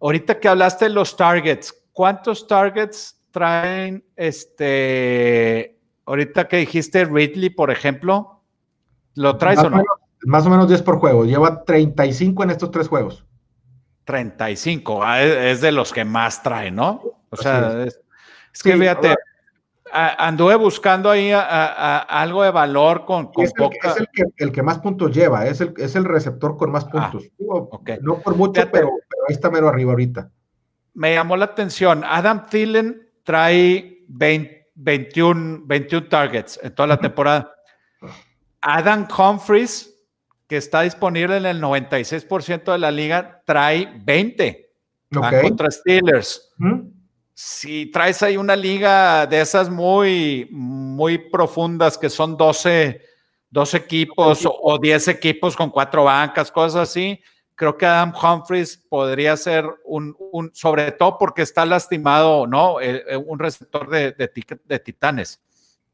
Ahorita que hablaste de los targets, ¿cuántos targets traen este? Ahorita que dijiste Ridley, por ejemplo, ¿lo traes o no? más o menos 10 por juego. Lleva 35 en estos tres juegos. 35, ah, es, de los que más trae, ¿no? O sea, es, que fíjate, anduve buscando ahí algo de valor con, es, el, que, más puntos lleva, es el, es el receptor con más ah, puntos. No por mucho, pero, ahí está mero arriba ahorita. Me llamó la atención, Adam Thielen trae 21, 21 targets en toda la temporada. Adam Humphries que está disponible en el 96% de la liga, trae 20 contra Steelers. Si traes ahí una liga de esas muy, muy profundas, que son 12, 12 equipos o, 10 equipos con cuatro bancas, cosas así, creo que Adam Humphries podría ser un, un sobre todo porque está lastimado, ¿no? Eh, eh, un receptor de, de, de titanes.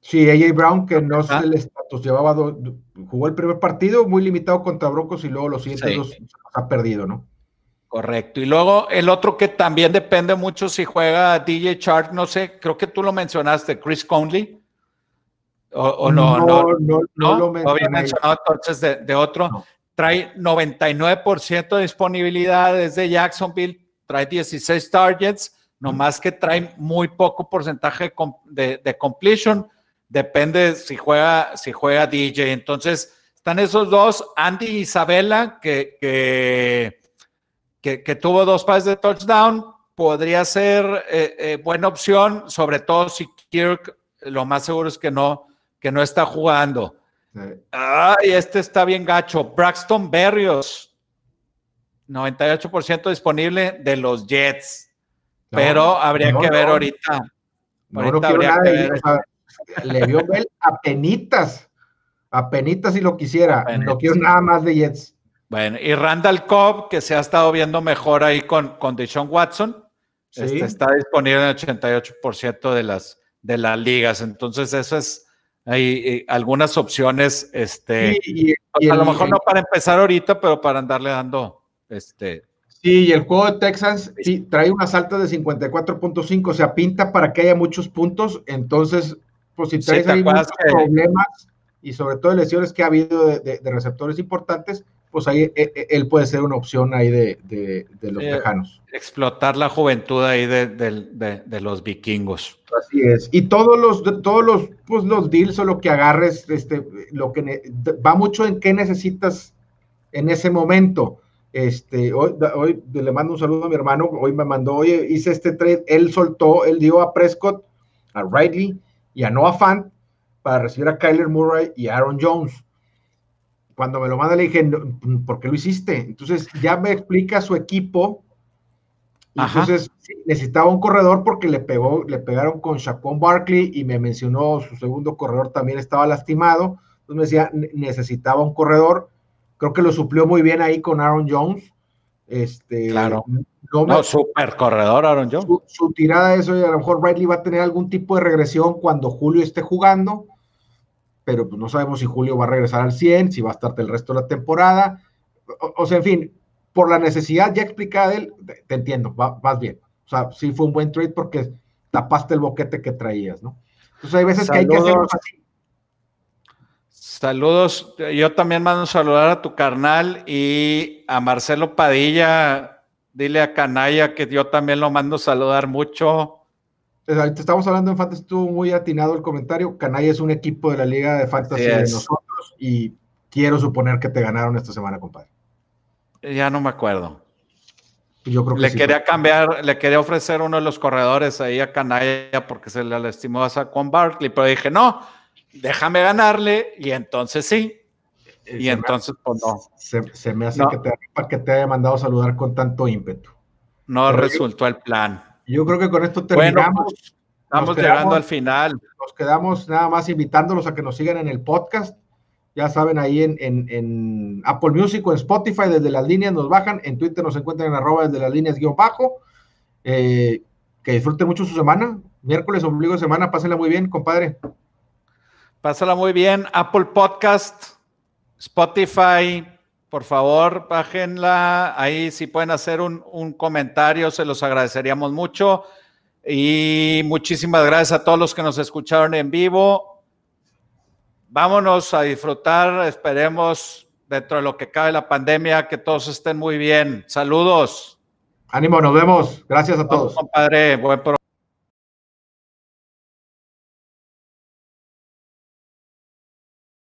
Sí, AJ Brown, que no sé el estatus, llevaba jugó el primer partido muy limitado contra Broncos y luego los siguientes dos ha perdido, ¿no? Correcto. Y luego el otro que también depende mucho si juega DJ Chart, no sé, creo que tú lo mencionaste, Chris Conley. O, no, no, no, no, lo mencionado entonces de, otro. Trae 99% de disponibilidad desde Jacksonville, trae 16 targets, nomás que trae muy poco porcentaje de, de completion depende si juega, si juega DJ. Entonces, están esos dos, Andy y Isabela, que, que, que, tuvo dos pases de touchdown, podría ser eh, eh, buena opción, sobre todo si Kirk, lo más seguro es que no, que no está jugando. Ay, este está bien gacho. Braxton Berrios, 98% disponible de los Jets. pero habría que ver ahorita. ahorita habría que ver le dio Bell a penitas, a penitas si lo quisiera. No quiero nada más de Jets. Bueno, y Randall Cobb, que se ha estado viendo mejor ahí con, con Deshaun Watson, este, está disponible en el 88% de las, de las ligas. Entonces, eso es, hay, eh, algunas opciones, este, a lo mejor no para empezar ahorita, pero para andarle dando, este. Sí, y el juego de Texans trae unas altas de 54.5, o sea, pinta para que haya muchos puntos, entonces, pues si traes ahí muchos problemas y sobre todo lesiones que ha habido de, receptores importantes, pues ahí e, e, él puede ser una opción ahí de, los lejanos. Explotar la juventud ahí de, los vikingos. Así es. Y todos los, todos los, pues los deals o lo que agarres, este, lo que va mucho en qué necesitas en ese momento. Este, hoy, hoy le mando un saludo a mi hermano, hoy me mandó, oye, hice este trade, él soltó, él dio a Prescott, a Riley y a Noah Fant para recibir a Kyler Murray y Aaron Jones. Cuando me lo manda le dije, ¿por qué lo hiciste? Entonces ya me explica su equipo. Entonces necesitaba un corredor porque le pegó, le pegaron con Shaquon Barkley y me mencionó su segundo corredor también estaba lastimado. Entonces me decía, necesitaba un corredor. Creo que lo suplió muy bien ahí con Aaron Jones. Este, claro. No, super corredor Aaron Jones. Su, su, tirada eso y a lo mejor Riley va a tener algún tipo de regresión cuando Julio esté jugando pero pues no sabemos si Julio va a regresar al 100, si va a estar el resto de la temporada. O, sea, en fin, por la necesidad ya explicada de él, te entiendo, vas bien. O sea, sí fue un buen trade porque tapaste el boquete que traías, ¿no? Entonces hay veces que hay que hacerlo así. Saludos, yo también mando saludar a tu carnal y a Marcelo Padilla, dile a Canalla que yo también lo mando saludar mucho ahorita estamos hablando en Fantasy, estuvo muy atinado el comentario. Canalla es un equipo de la Liga de Fantasy de nosotros y quiero suponer que te ganaron esta semana, compadre. Ya no me acuerdo. Yo creo que le quería cambiar, le quería ofrecer uno de los corredores ahí a Canalla porque se le lastimó a con Barkley, pero dije, no, déjame ganarle y entonces sí. Eh, y entonces, pues no. Se, me hace que, te, que te haya mandado saludar con tanto ímpetu. No resultó el plan. Yo creo que con esto terminamos. Pues, estamos llegando al final. Nos quedamos nada más invitándolos a que nos sigan en el podcast. Ya saben, ahí en, Apple Music o en Spotify, desde las líneas nos bajan. En Twitter nos encuentran en arroba desde las líneas guion bajo. Eh, que disfruten mucho su semana. Miércoles, ombligo de semana. Pásenla muy bien, compadre. Pásala muy bien. Apple Podcast, Spotify, por favor, bájenla. Ahí si pueden hacer un, comentario, se los agradeceríamos mucho. Y muchísimas gracias a todos los que nos escucharon en vivo. Vámonos a disfrutar. Esperemos dentro de lo que cabe la pandemia que todos estén muy bien. Saludos. Ánimo, nos vemos. Gracias a todos. compadre, buen